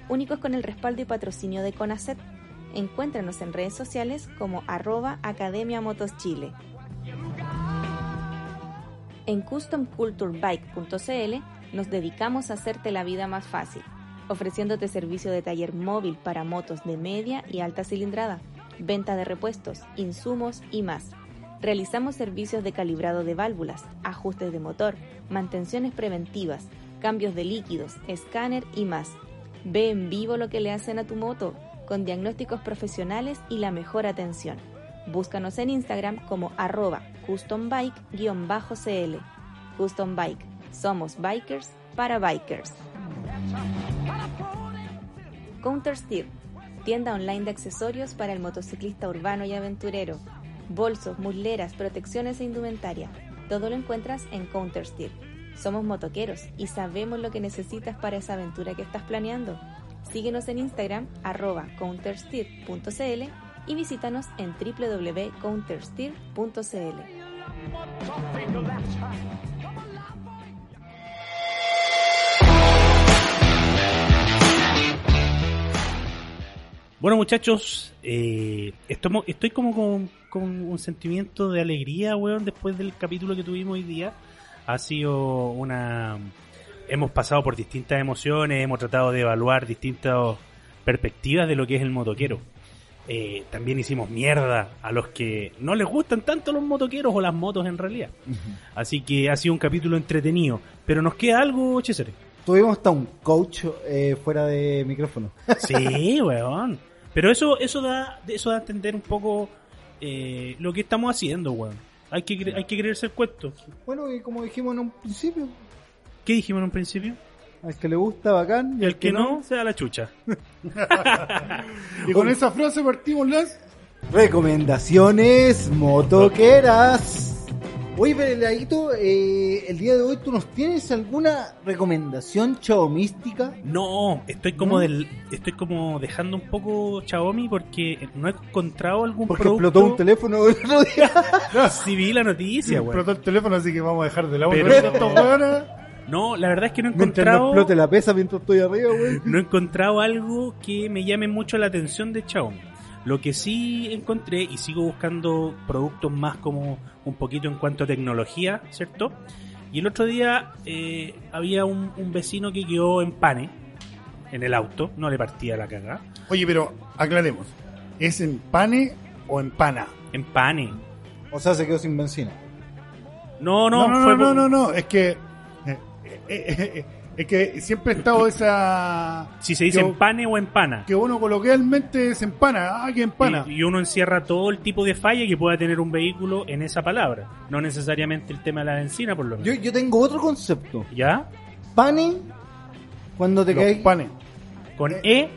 únicos con el respaldo y patrocinio de CONACET. Encuéntranos en redes sociales como arroba Academia Motos Chile. En customculturebike.cl nos dedicamos a hacerte la vida más fácil, ofreciéndote servicio de taller móvil para motos de media y alta cilindrada, venta de repuestos, insumos y más. Realizamos servicios de calibrado de válvulas, ajustes de motor, mantenciones preventivas, cambios de líquidos, escáner y más. Ve en vivo lo que le hacen a tu moto, con diagnósticos profesionales y la mejor atención. Búscanos en Instagram como arroba custombike-cl. Custom Bike. Somos bikers para bikers. Counter Steer, tienda online de accesorios para el motociclista urbano y aventurero. Bolsos, musleras, protecciones e indumentaria. Todo lo encuentras en Counter Steer. Somos motoqueros y sabemos lo que necesitas para esa aventura que estás planeando. Síguenos en Instagram arroba countersteer.cl y visítanos en www.countersteer.cl. Bueno, muchachos, eh, estoy, estoy como con, con un sentimiento de alegría, weón, después del capítulo que tuvimos hoy día. Ha sido una... Hemos pasado por distintas emociones, hemos tratado de evaluar distintas perspectivas de lo que es el motoquero. Eh, también hicimos mierda a los que no les gustan tanto los motoqueros o las motos en realidad. Así que ha sido un capítulo entretenido. Pero nos queda algo, Cesare. Tuvimos hasta un coach eh, fuera de micrófono. Sí, weón. Pero eso, eso da, eso da a entender un poco eh, lo que estamos haciendo, weón. Hay que, hay que creerse el cuento. Bueno, y como dijimos en un principio, ¿Qué dijimos en un principio? al que le gusta, bacán. Y el que no, sea la chucha. (laughs) Y con esa frase partimos las... Recomendaciones motoqueras. Oye, Peladito, eh, el día de hoy tú nos tienes alguna recomendación chao mística. No, estoy como ¿No? del, estoy como dejando un poco Xiaomi porque no he encontrado algún Porque producto. explotó un teléfono el otro día. (laughs) Sí vi la noticia, weón. explotó el teléfono, así que vamos a dejar de lado Pero-. No, la verdad es que no he Mientras no encontrado, explote la pesa mientras estoy arriba, güey. no he encontrado algo que me llame mucho la atención de Xiaomi. Lo que sí encontré y sigo buscando productos más como un poquito en cuanto a tecnología, ¿cierto? Y el otro día eh, había un, un vecino que quedó en pane en el auto, no le partía la cagada. Oye, pero aclaremos. ¿Es en pane o en pana? En pane. O sea, se quedó sin benzina. No, no, no, no, fue no, por- no, no, es que eh, eh, eh, es que siempre ha estado esa Si se dice que, en pane o en pana. que uno coloquialmente se empana, ah, que empana. Y, y uno encierra todo el tipo de falla que pueda tener un vehículo en esa palabra. No necesariamente el tema de la benzina, por lo menos. Yo, yo tengo otro concepto. ¿Ya? Pane, cuando te caes, panes. Con E,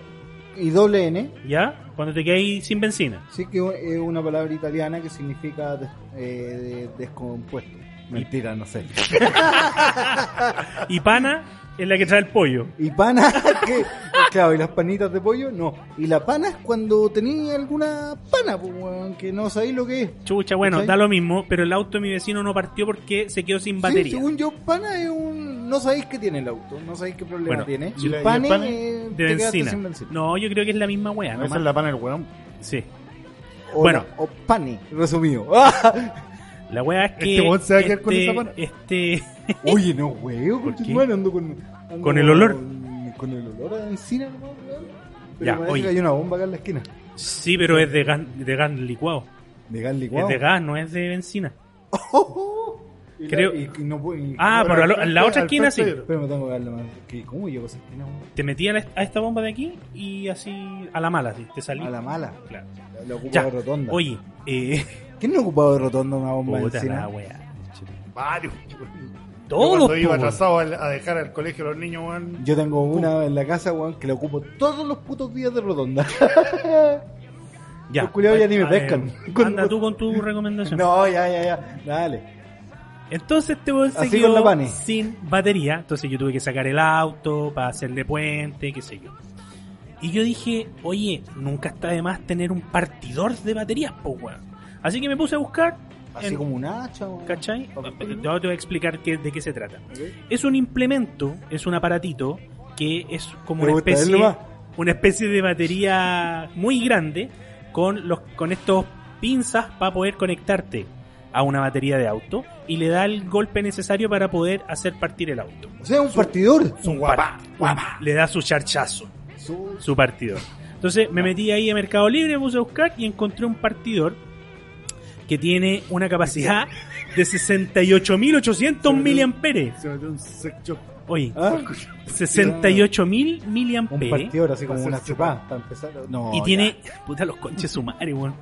y doble N, ¿ya? Cuando te quedas sin benzina. sí que es una palabra italiana que significa des- eh, de- descompuesto. Mentira, no sé. (laughs) Y pana es la que trae el pollo. Y pana, (laughs) que, claro, y las panitas de pollo, no. Y la pana es cuando tenía alguna pana, pues, weón, que no sabéis lo que es. Chucha, bueno, ¿Cachai? da lo mismo, pero el auto de mi vecino no partió porque se quedó sin Sí, batería. según yo, pana es un... No sabéis qué tiene el auto, no sabéis qué problema Bueno, tiene. y la- y el pane, pane eh, de te quedaste benzina. sin benzina. No, yo creo que es la misma wea, Esa nomás. es la pana del weón. Sí. O bueno. la- o pane, resumido. (laughs) La wea es que. Este weón se va a quedar con este- esa pana. Este. (laughs) Oye, no, weón, ¿Por porque qué? ando con... ando ¿Con el olor? Con, con el olor a benzina, ¿no, weón? Pero Ya, parece oye. que hay una bomba acá en la esquina. sí, pero es de gas, de gas licuado. De gas licuado. Es de gas, no es de benzina. Y la- Creo- y- y no puedo- y- Ah, pero al la otra al esquina sí. Pero me tengo que darle más. ¿Qué? ¿Cómo llego a esa esquina, weón? Te metí a, la- a esta bomba de aquí y así a la mala, te salí. A la mala. Claro. La, la ocupa Ya. de rotonda. Oye, eh. ¿Quién no ocupado de rotonda una bomba de Puta la wea. Varios. Todos, Yo cuando iba atrasado al- a dejar al colegio a los niños, weón. Yo tengo una en la casa, weón, que la ocupo todos los putos días de rotonda. (laughs) Ya. Los culiados ya ni me pescan. Anda tú con tu recomendación. no, ya, ya, ya. Dale. Entonces este weón se Así con la quedó sin batería. Entonces yo tuve que sacar el auto para hacerle puente, qué sé yo. Y yo dije, oye, nunca está de más tener un partidor de baterías, po weón. Así que me puse a buscar. Así en- como un hacha, weón. ¿Cachai? Te voy a explicar qué- de qué se trata. Es un implemento, es un aparatito que es como ¿Te una especie, una especie de batería muy grande con los con estos pinzas para poder conectarte a una batería de auto y le da el golpe necesario para poder hacer partir el auto. O sea, un partidor. Un par- un- le da su charchazo, Su- su partidor. Entonces me metí ahí a Mercado Libre, me puse a buscar y encontré un partidor que tiene una capacidad de 68.800 miliamperes. Se metió un sex shop. Oye, ¿Ah? 68.000 Un miliamperes. partidor así como una chupada. Para empezar. No, Y ya. tiene, puta los conches sumares, weón.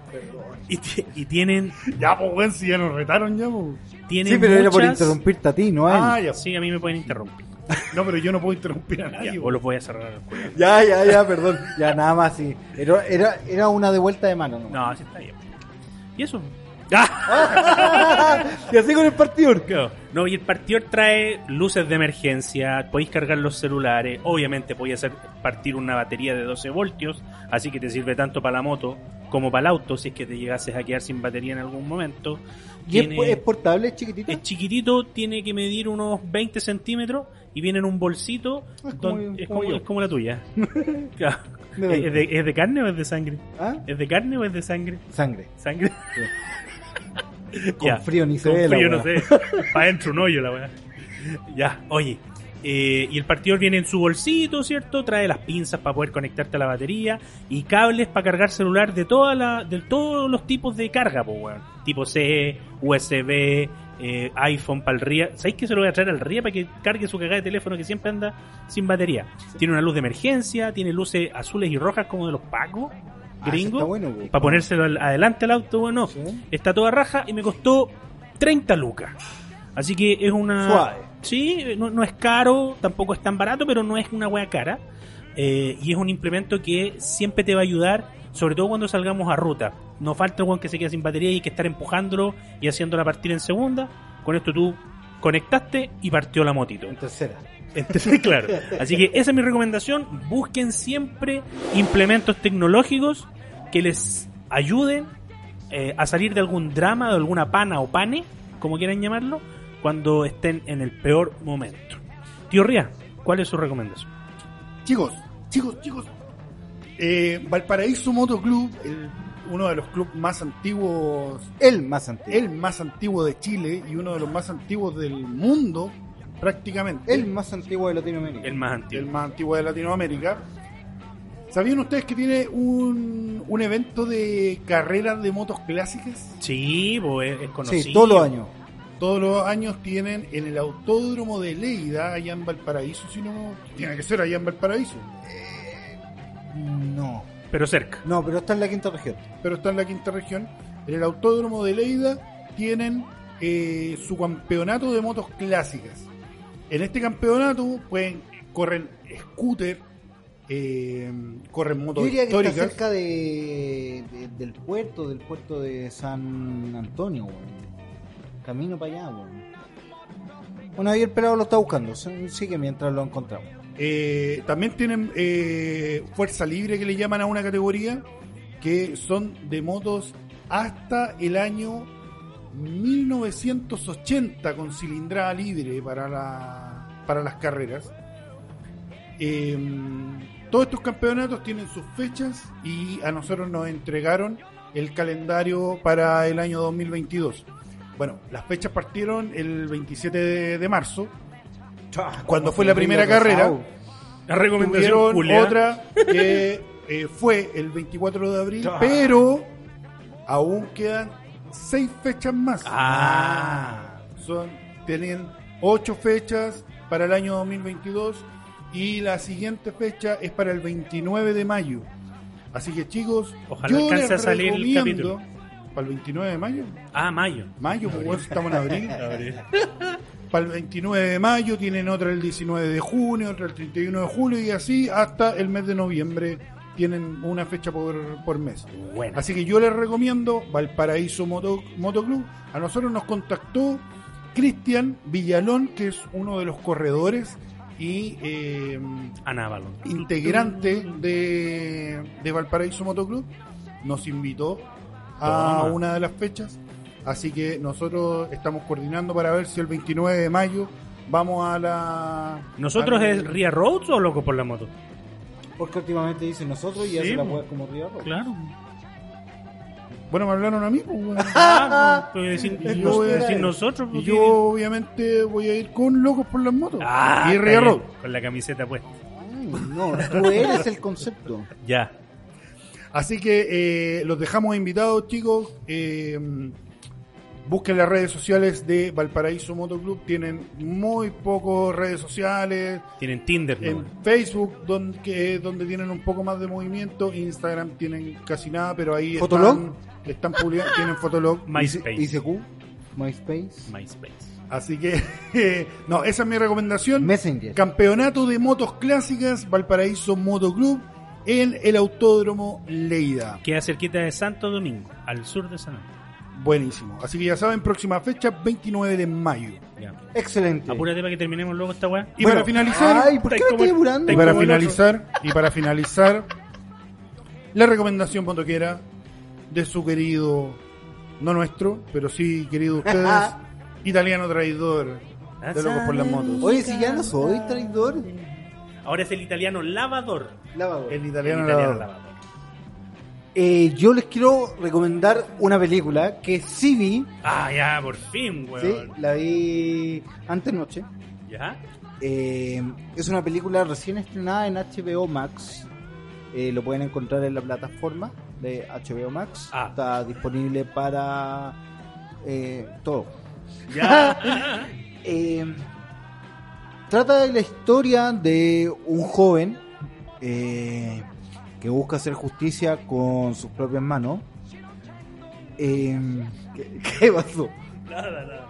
Y, y tienen, Ya, pues, weón, si ya nos retaron ya, pues. tienen Sí, pero era por interrumpirte a ti, no a. Ah, ya. Sí, a mí me pueden interrumpir. No, pero yo no puedo interrumpir a nadie, o los voy a cerrar a los culiados. Ya, ya, ya, perdón. Ya, nada más, sí. Era, era, era una de vuelta de mano, ¿no? No, así está bien. ¿Y eso? ¡Ah! (laughs) y así con el partidor. No, y el partidor trae luces de emergencia, podéis cargar los celulares, obviamente podéis hacer partir una batería de 12 voltios, así que te sirve tanto para la moto como para el auto, si es que te llegases a quedar sin batería en algún momento. Y es, Tiene- es portable, es chiquitito. es chiquitito, tiene que medir unos 20 centímetros y viene en un bolsito. Es como- don- es, como como, yo. es como la tuya. (laughs) Claro. De 20. ¿Es, de, es de carne o es de sangre? ¿Ah? ¿Es de carne o es de sangre? Sangre. ¿Sangre? (laughs) Con Ya. frío ni se Con ve la frío no sé. Para adentro un hoyo la weá. Ya, oye. eh, y el partidor viene en su bolsito, ¿cierto? Trae las pinzas para poder conectarte a la batería y cables para cargar celular de toda la, de todos los tipos de carga, pues weón. Tipo C, USB, eh, iPhone para el RIA. ¿Sabéis que se lo voy a traer al RIA para que cargue su cagada de teléfono que siempre anda sin batería? Tiene una luz de emergencia, tiene luces azules y rojas como de los pacos Ah, bueno, po. para ponérselo adelante al auto, bueno, Sí. está toda raja y me costó 30 lucas. Así que es una... Suave. Sí, no, no es caro, tampoco es tan barato, pero no es una wea cara. Eh, y es un implemento que siempre te va a ayudar, sobre todo cuando salgamos a ruta. No falta el que se queda sin batería y hay que estar empujándolo y haciéndola partir en segunda. Con esto tú conectaste y partió la motito. En tercera. Entonces, (laughs) claro. Así que esa es mi recomendación. Busquen siempre implementos tecnológicos que les ayuden eh, a salir de algún drama, de alguna pana o pane, como quieran llamarlo, cuando estén en el peor momento. Tío Ría, ¿cuál es su recomendación? Chicos, chicos, chicos. Eh, Valparaíso Moto Club, el- uno de los clubes más antiguos, El más antiguo. el más antiguo de Chile y uno de los más antiguos del mundo, prácticamente. El más antiguo de Latinoamérica. El más el antiguo. más antiguo de Latinoamérica. ¿Sabían ustedes que tiene un, un evento de carreras de motos clásicas? Sí, pues es, es conocido. sí, todos los años. Todos los años tienen en el autódromo de Leida, allá en Valparaíso, si no, tiene que ser allá en Valparaíso, No. Pero cerca. No, pero está en la quinta región. pero está en la quinta región. En el autódromo de Leida tienen eh, su campeonato de motos clásicas. En este campeonato pueden corren scooter, eh, corren motos Yo diría que está cerca de, de- del puerto, del puerto de San Antonio, weón. Camino para allá, weón. Bueno, ahí el pelado lo está buscando. Sigue mientras lo encontramos. Eh, también tienen eh, fuerza libre que le llaman a una categoría que son de motos hasta el año 1980 con cilindrada libre para, la, para las carreras. Eh, todos estos campeonatos tienen sus fechas y a nosotros nos entregaron el calendario para el año 2022. Bueno, las fechas partieron el 27 de, de marzo, cuando fue la primera carrera. La recomendación otra que eh, fue el 24 de abril, pero aún quedan seis fechas más. Ah. Son, tienen ocho fechas para el año 2022 y la siguiente fecha es para el 29 de mayo. Así que chicos, Ojalá yo alcance les a salir el capítulo. ¿Para el 29 de mayo? Ah, mayo. Mayo, pues bueno, estamos en abril. Para el 29 de mayo tienen otra el 19 de junio, otra el 31 de julio y así hasta el mes de noviembre tienen una fecha por, por mes. Bueno. Así que yo les recomiendo Valparaíso Moto, Motoclub. A nosotros nos contactó Cristian Villalón, que es uno de los corredores y eh, integrante de, de Valparaíso Motoclub. Nos invitó a Toma. una de las fechas. Así que nosotros estamos coordinando para ver si el 29 de mayo vamos a la... ¿Nosotros a la- es Ria Roads o Loco por la Moto? Porque últimamente dicen nosotros y Sí, hace la weá como Río. Claro. Bueno, me hablaron a mí. pues, bueno. (laughs) Ah, pues decir, Y yo voy a- decir nosotros. Y pues, yo obviamente voy a ir con Locos por las Motos. Ah, y Road. Con la camiseta puesta. Ay, no, tú eres el concepto. Ya. Así que eh, los dejamos invitados, chicos. Eh, busquen las redes sociales de Valparaíso Motoclub. Tienen muy pocas redes sociales. Tienen Tinder, ¿no? En Facebook, donde, que es donde tienen un poco más de movimiento. Instagram tienen casi nada, pero ahí ¿Fotolog? están, están publicando. (laughs) Tienen Fotolog. MySpace. ICQ, MySpace, MySpace. Así que, (laughs) no, esa es mi recomendación. Messenger. Campeonato de motos clásicas, Valparaíso Motoclub, en el Autódromo Leida. Queda cerquita de Santo Domingo, al sur de San Andrés. Buenísimo. Así que ya saben, próxima fecha, 29 de mayo. Ya. Excelente. Apúrate para que terminemos luego esta weá. Y Bueno, para finalizar, Ay, ¿por qué me estoy apurando? y para el finalizar, y para finalizar, la recomendación motoquera de su querido, no nuestro, pero sí querido de ustedes, (laughs) italiano traidor de Locos por las Motos. Oye, si ya no soy traidor. Ahora es el italiano lavador. Lavador. El El italiano, italiano lavador. lavador. Eh, yo les quiero recomendar una película que sí vi. Ah, ya, por fin, Sí, weón. la vi antes noche. ¿Ya? Eh, es una película recién estrenada en HBO Max. Eh, lo pueden encontrar en la plataforma de HBO Max. Ah. Está disponible para todo. Ya. (laughs) Trata de la historia de un joven eh, que busca hacer justicia con sus propias manos. Eh, ¿qué, (laughs) qué pasó? nada, nada.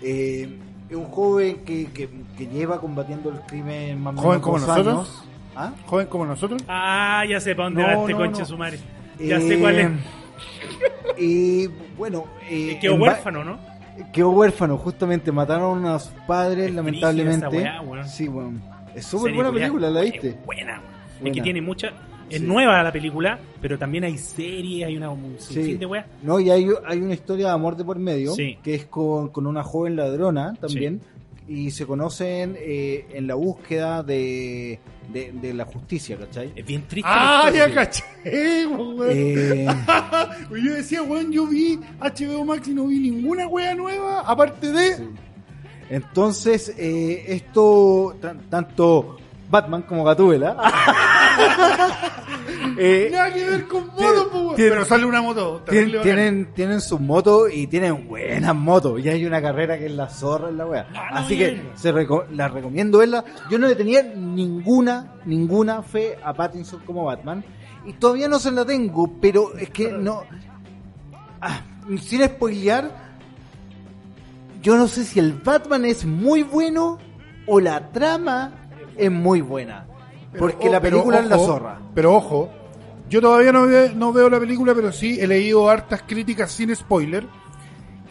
Eh, es un joven que, que- que lleva combatiendo el crimen más ¿Joven menos como dos nosotros? años. ¿Ah? Joven como nosotros. Ah, ya sé para dónde No, va este no, conche no. su madre. Ya Eh, sé cuál es. Y bueno, eh, Quedó huérfano, ¿no? Quedó huérfano, justamente mataron a sus padres, Es lamentablemente. weá, sí, bueno. Es súper buena película, ¿la Es viste? Buena, weón. Es Buena. que tiene mucha. Es Sí. nueva la película, pero también hay series, hay una un Sí. sinfín de weas. No, y hay, hay una historia de amor de por medio, Sí. que es con, con una joven ladrona también, y se conocen eh, en la búsqueda de, de, de la justicia, ¿cachai? Es bien triste. Ah, ya caché, (laughs) weón. Eh, (laughs) yo decía, weón, yo vi HBO Max y no vi ninguna wea nueva, aparte de... Sí. Entonces, eh, esto, tan- tanto Batman como Gatúbela, (laughs) eh, Nada que ver con moto, tiene- Pero sale una moto. tienen, tienen sus motos y tienen buenas motos. Y hay una carrera que es la zorra en la wea. Así que se reco- la recomiendo verla. Yo no le tenía ninguna, ninguna fe a Pattinson como Batman. Y todavía no se la tengo, pero es que no. Ah, sin spoilear, yo no sé si el Batman es muy bueno o la trama es muy buena. Pero, Porque oh, la pero película es la zorra. Pero ojo, yo todavía no, ve- no veo la película, pero sí he leído hartas críticas sin spoiler.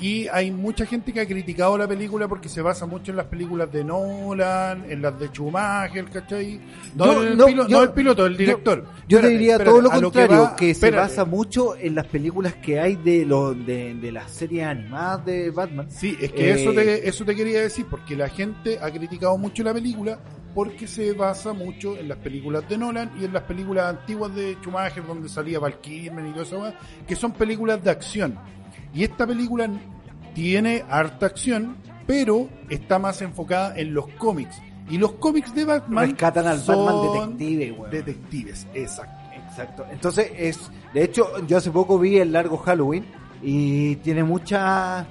Y hay mucha gente que ha criticado la película porque se basa mucho en las películas de Nolan, en las de Schumacher, ¿cachai? No, Yo- el, no, pilo- yo- no el piloto, el yo- director. Yo, te Espérate, diría espérate, todo lo que contrario, va- que, se basa mucho en las películas que hay de, lo, de, de las series animadas de Batman. Sí, es que Eh, eso, te, eso te quería decir, porque la gente ha criticado mucho la película porque se basa mucho en las películas de Nolan y en las películas antiguas de Schumacher donde salía Val Kilmer y todo eso, que son películas de acción. Y esta película tiene harta acción, pero está más enfocada en los cómics. Y los cómics de Batman Rescatan al son Batman detective, weón. detectives, exacto. Exacto. Entonces, es de hecho, yo hace poco vi el largo Halloween y tiene mucha,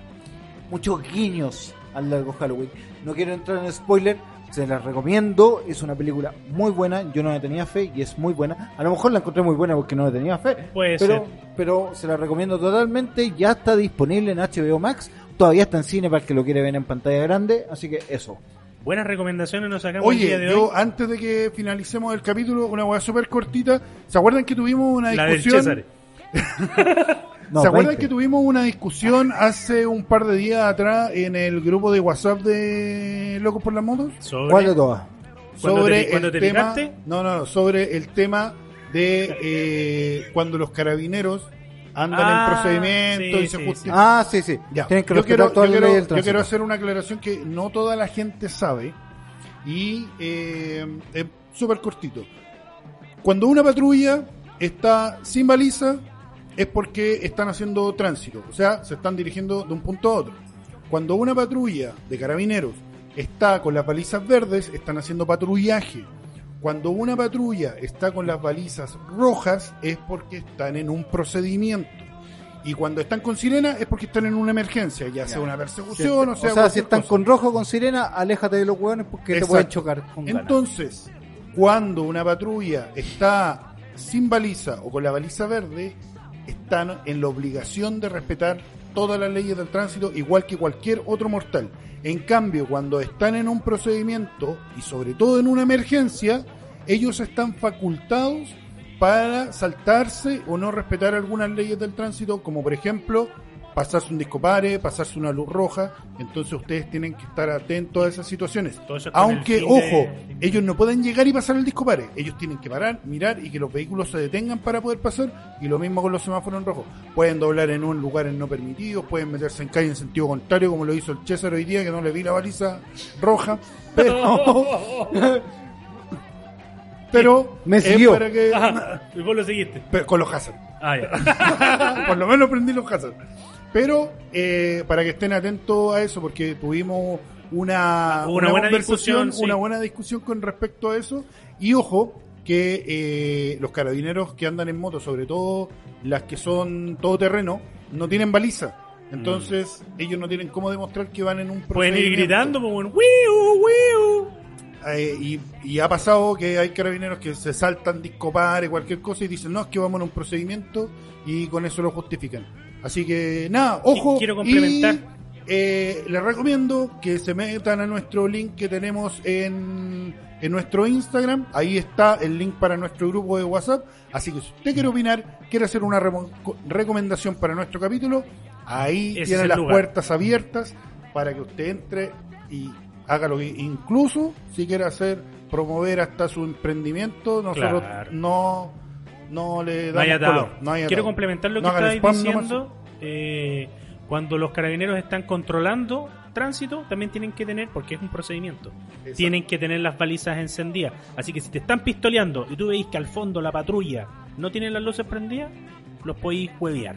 muchos guiños al largo Halloween. No quiero entrar en spoiler, se las recomiendo. Es una película muy buena. Yo no le tenía fe y es muy buena. A lo mejor la encontré muy buena porque no le tenía fe. Puede pero, ser. pero se la recomiendo totalmente. Ya está disponible en HBO Max. Todavía está en cine para el que lo quiere ver en pantalla grande. Así que eso. Buenas recomendaciones nos sacamos el día Oye, de yo hoy. antes de que finalicemos el capítulo, una hueá súper cortita. ¿Se acuerdan que tuvimos una La del discusión? César. (laughs) No, ¿Se acuerdan 20. que tuvimos una discusión hace un par de días atrás en el grupo de WhatsApp de Locos por las Motos? Sobre- ¿Cuál de todas? ¿Cuándo Sobre te- el te tema, picaste? no, no, no, sobre el tema de eh, cuando los carabineros andan Ah, en procedimiento sí, y se sí, justifican. Ah, sí, sí. Ya. Tienen que yo, respetar quiero, yo quiero- yo quiero hacer una aclaración que no toda la gente sabe y eh, es súper cortito. Cuando una patrulla está sin baliza es porque están haciendo tránsito, o sea, se están dirigiendo de un punto a otro. Cuando una patrulla de carabineros está con las balizas verdes, están haciendo patrullaje. Cuando una patrulla está con las balizas rojas es porque están en un procedimiento. Y cuando están con sirena es porque están en una emergencia, ya sea una persecución o sea, si cualquier están cosa. con rojo o con sirena, aléjate de los hueones porque Exacto. te pueden chocar con ganas. Entonces, cuando una patrulla está sin baliza o con la baliza verde, están en la obligación de respetar todas las leyes del tránsito, igual que cualquier otro mortal. En cambio, cuando están en un procedimiento y sobre todo en una emergencia, ellos están facultados para saltarse o no respetar algunas leyes del tránsito, como por ejemplo pasarse un discopare, pasarse una luz roja. Entonces ustedes tienen que estar atentos a esas situaciones. Aunque, el fin de- ojo, ellos no pueden llegar y pasar el discopare. Ellos tienen que parar, mirar y que los vehículos se detengan para poder pasar. Y lo mismo con los semáforos en rojo. Pueden doblar en un lugares no permitidos, pueden meterse en calle en sentido contrario, como lo hizo el César hoy día, que no le vi la baliza roja. (laughs) Pero. (laughs) pero. Me siguió. para que- y vos lo seguiste. pero con los Hazard. Ah, ya. (laughs) Por lo menos prendí los hazard. Pero eh, para que estén atentos a eso, porque tuvimos una, Hubo una buena discusión, sí. una buena discusión con respecto a eso. Y ojo, que eh, los carabineros que andan en moto, sobre todo las que son todoterreno, no tienen baliza. Entonces, ellos no tienen cómo demostrar que van en un Mm. Pueden ir gritando como un wiu, wiu. Eh, y, y ha pasado que hay carabineros que se saltan discopare, cualquier cosa, y dicen, no, es que vamos en un procedimiento, y con eso lo justifican. Así que, nada, ojo. Quiero complementar. y, eh, les recomiendo que se metan a nuestro link que tenemos en, en nuestro Instagram. Ahí está el link para nuestro grupo de WhatsApp. Así que si usted quiere opinar, quiere hacer una remo- recomendación para nuestro capítulo, ahí Ese es tiene las lugar. puertas abiertas para que usted entre y haga lo que incluso si quiere hacer promover hasta su emprendimiento nosotros Claro. no no le No color no hay Quiero complementar lo que No nomás. diciendo. eh, cuando los carabineros están controlando, tránsito también tienen que tener, porque es un procedimiento, tienen que tener las balizas encendidas. Así que si te están pistoleando y tú veis que al fondo la patrulla no tiene las luces prendidas, los podéis huevear.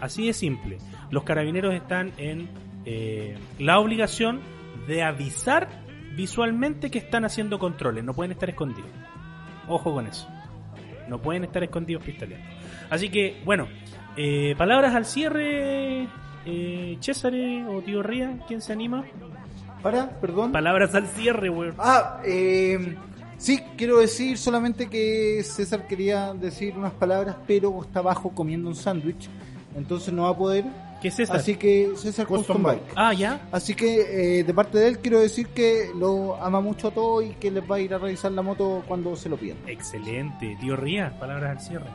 Así de simple. Los carabineros están en eh, la obligación de avisar visualmente que están haciendo controles, no pueden estar escondidos. Ojo con eso. No pueden estar escondidos pistoleando. Así que, bueno, eh, palabras al cierre, eh, César o Tío Ría, ¿quién se anima? Para, perdón. Palabras al cierre, weón. Ah, eh, sí, quiero decir solamente que César quería decir unas palabras, pero está abajo comiendo un sándwich, entonces no va a poder. ¿Qué es César? Así que César Custom Custom Bike. Bike. Ah, ya. Así que eh, de parte de él quiero decir que lo ama mucho a todos y que les va a ir a revisar la moto cuando se lo pidan. Excelente. Tío Ría, palabras al cierre.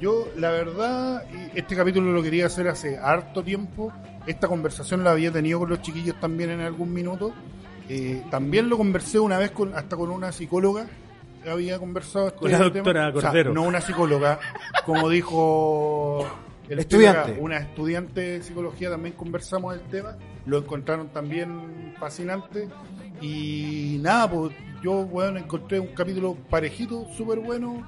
Yo, la verdad, este capítulo lo quería hacer hace harto tiempo. Esta conversación la había tenido con los chiquillos también en algún minuto. Eh, también lo conversé una vez con, hasta con una psicóloga. Había conversado este Con la doctora O sea, Cordero. no una psicóloga, como dijo el Estudiante. tema, una estudiante de psicología también conversamos el tema. Lo encontraron también fascinante. Y nada, pues yo, bueno, encontré un capítulo parejito, súper bueno.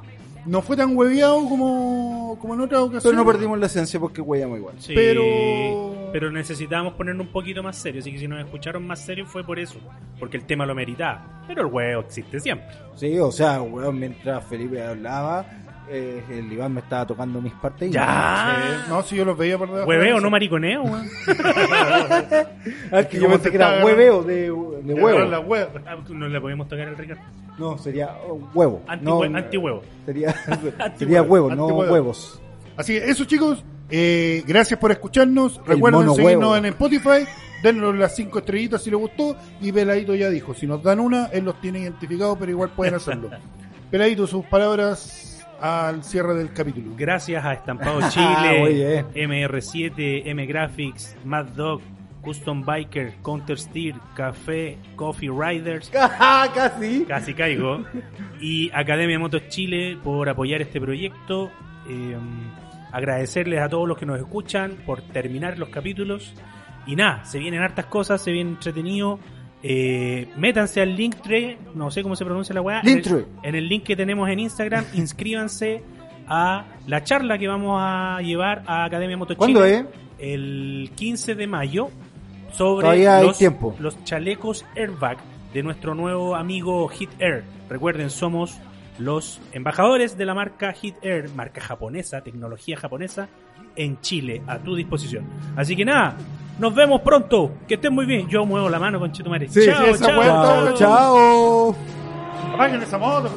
No fue tan hueveado como, como en otras ocasiones. Pero no perdimos la esencia porque huellamos igual. Sí, Pero- pero necesitábamos ponernos un poquito más serios. Así que si nos escucharon más serios fue por eso. Porque el tema lo meritaba. Pero el huevo existe siempre. Sí, o sea, weón, mientras Felipe hablaba, eh, el Iván me estaba tocando mis partes. Ya. No, si yo los veía por debajo. Hueveo, no mariconeo, weón. (laughs) Ah, que yo ¿Cómo pensé que era hueveo de, de La huevo. Ah, No le podemos tocar el Ricardo. No, sería oh, huevo. Antihue- no, antihuevo. Sería, (laughs) sería huevo, no Antihuevo. huevos. Así que eso, chicos. eh, gracias por escucharnos. Recuerden seguirnos huevo. en Spotify. Dennos las cinco estrellitas si les gustó. Y Peladito ya dijo: si nos dan una, él los tiene identificados, pero igual pueden hacerlo. (laughs) Peladito, sus palabras al cierre del capítulo. Gracias a Estampado (laughs) Muy Chile, bien. MR7, M Graphics, Mad Dog, Custom Biker, Counter Steer, Café, Coffee Riders, (laughs) Casi. casi caigo, y Academia Motos Chile por apoyar este proyecto. Eh, agradecerles a todos los que nos escuchan por terminar los capítulos. Y nada, se vienen hartas cosas, se viene entretenido. Eh, métanse al Linktree, no sé cómo se pronuncia la weá. en el- Linktree. En el link que tenemos en Instagram, (laughs) inscríbanse a la charla que vamos a llevar a Academia Moto ¿Cuándo es? el 15 de mayo sobre Todavía hay los, tiempo. los chalecos airbag de nuestro nuevo amigo Hit Air. Recuerden, somos los embajadores de la marca Hit Air, marca japonesa, tecnología japonesa, en Chile, a tu disposición. Así que nada, nos vemos pronto. Que estén muy bien. Yo muevo la mano con Chetumare. Sí, chao, sí, esa chao, vuelta, Chao, chao. Apaguen esa moto.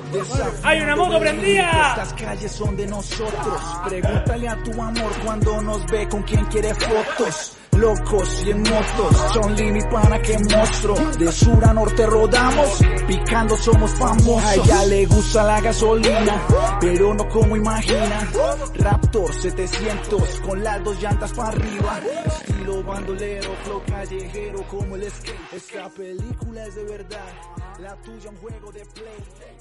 Hay una moto prendida. Estas calles son de nosotros. Pregúntale a tu amor cuando nos ve con quien quiere fotos. Locos y en motos, son mi pana que monstruo. De sur a norte rodamos, picando somos famosos. A ella le gusta la gasolina, pero no como imagina. Raptor 700, con las dos llantas para arriba. Estilo bandolero, flow callejero como el skate. Esta película es de verdad, la tuya un juego de play.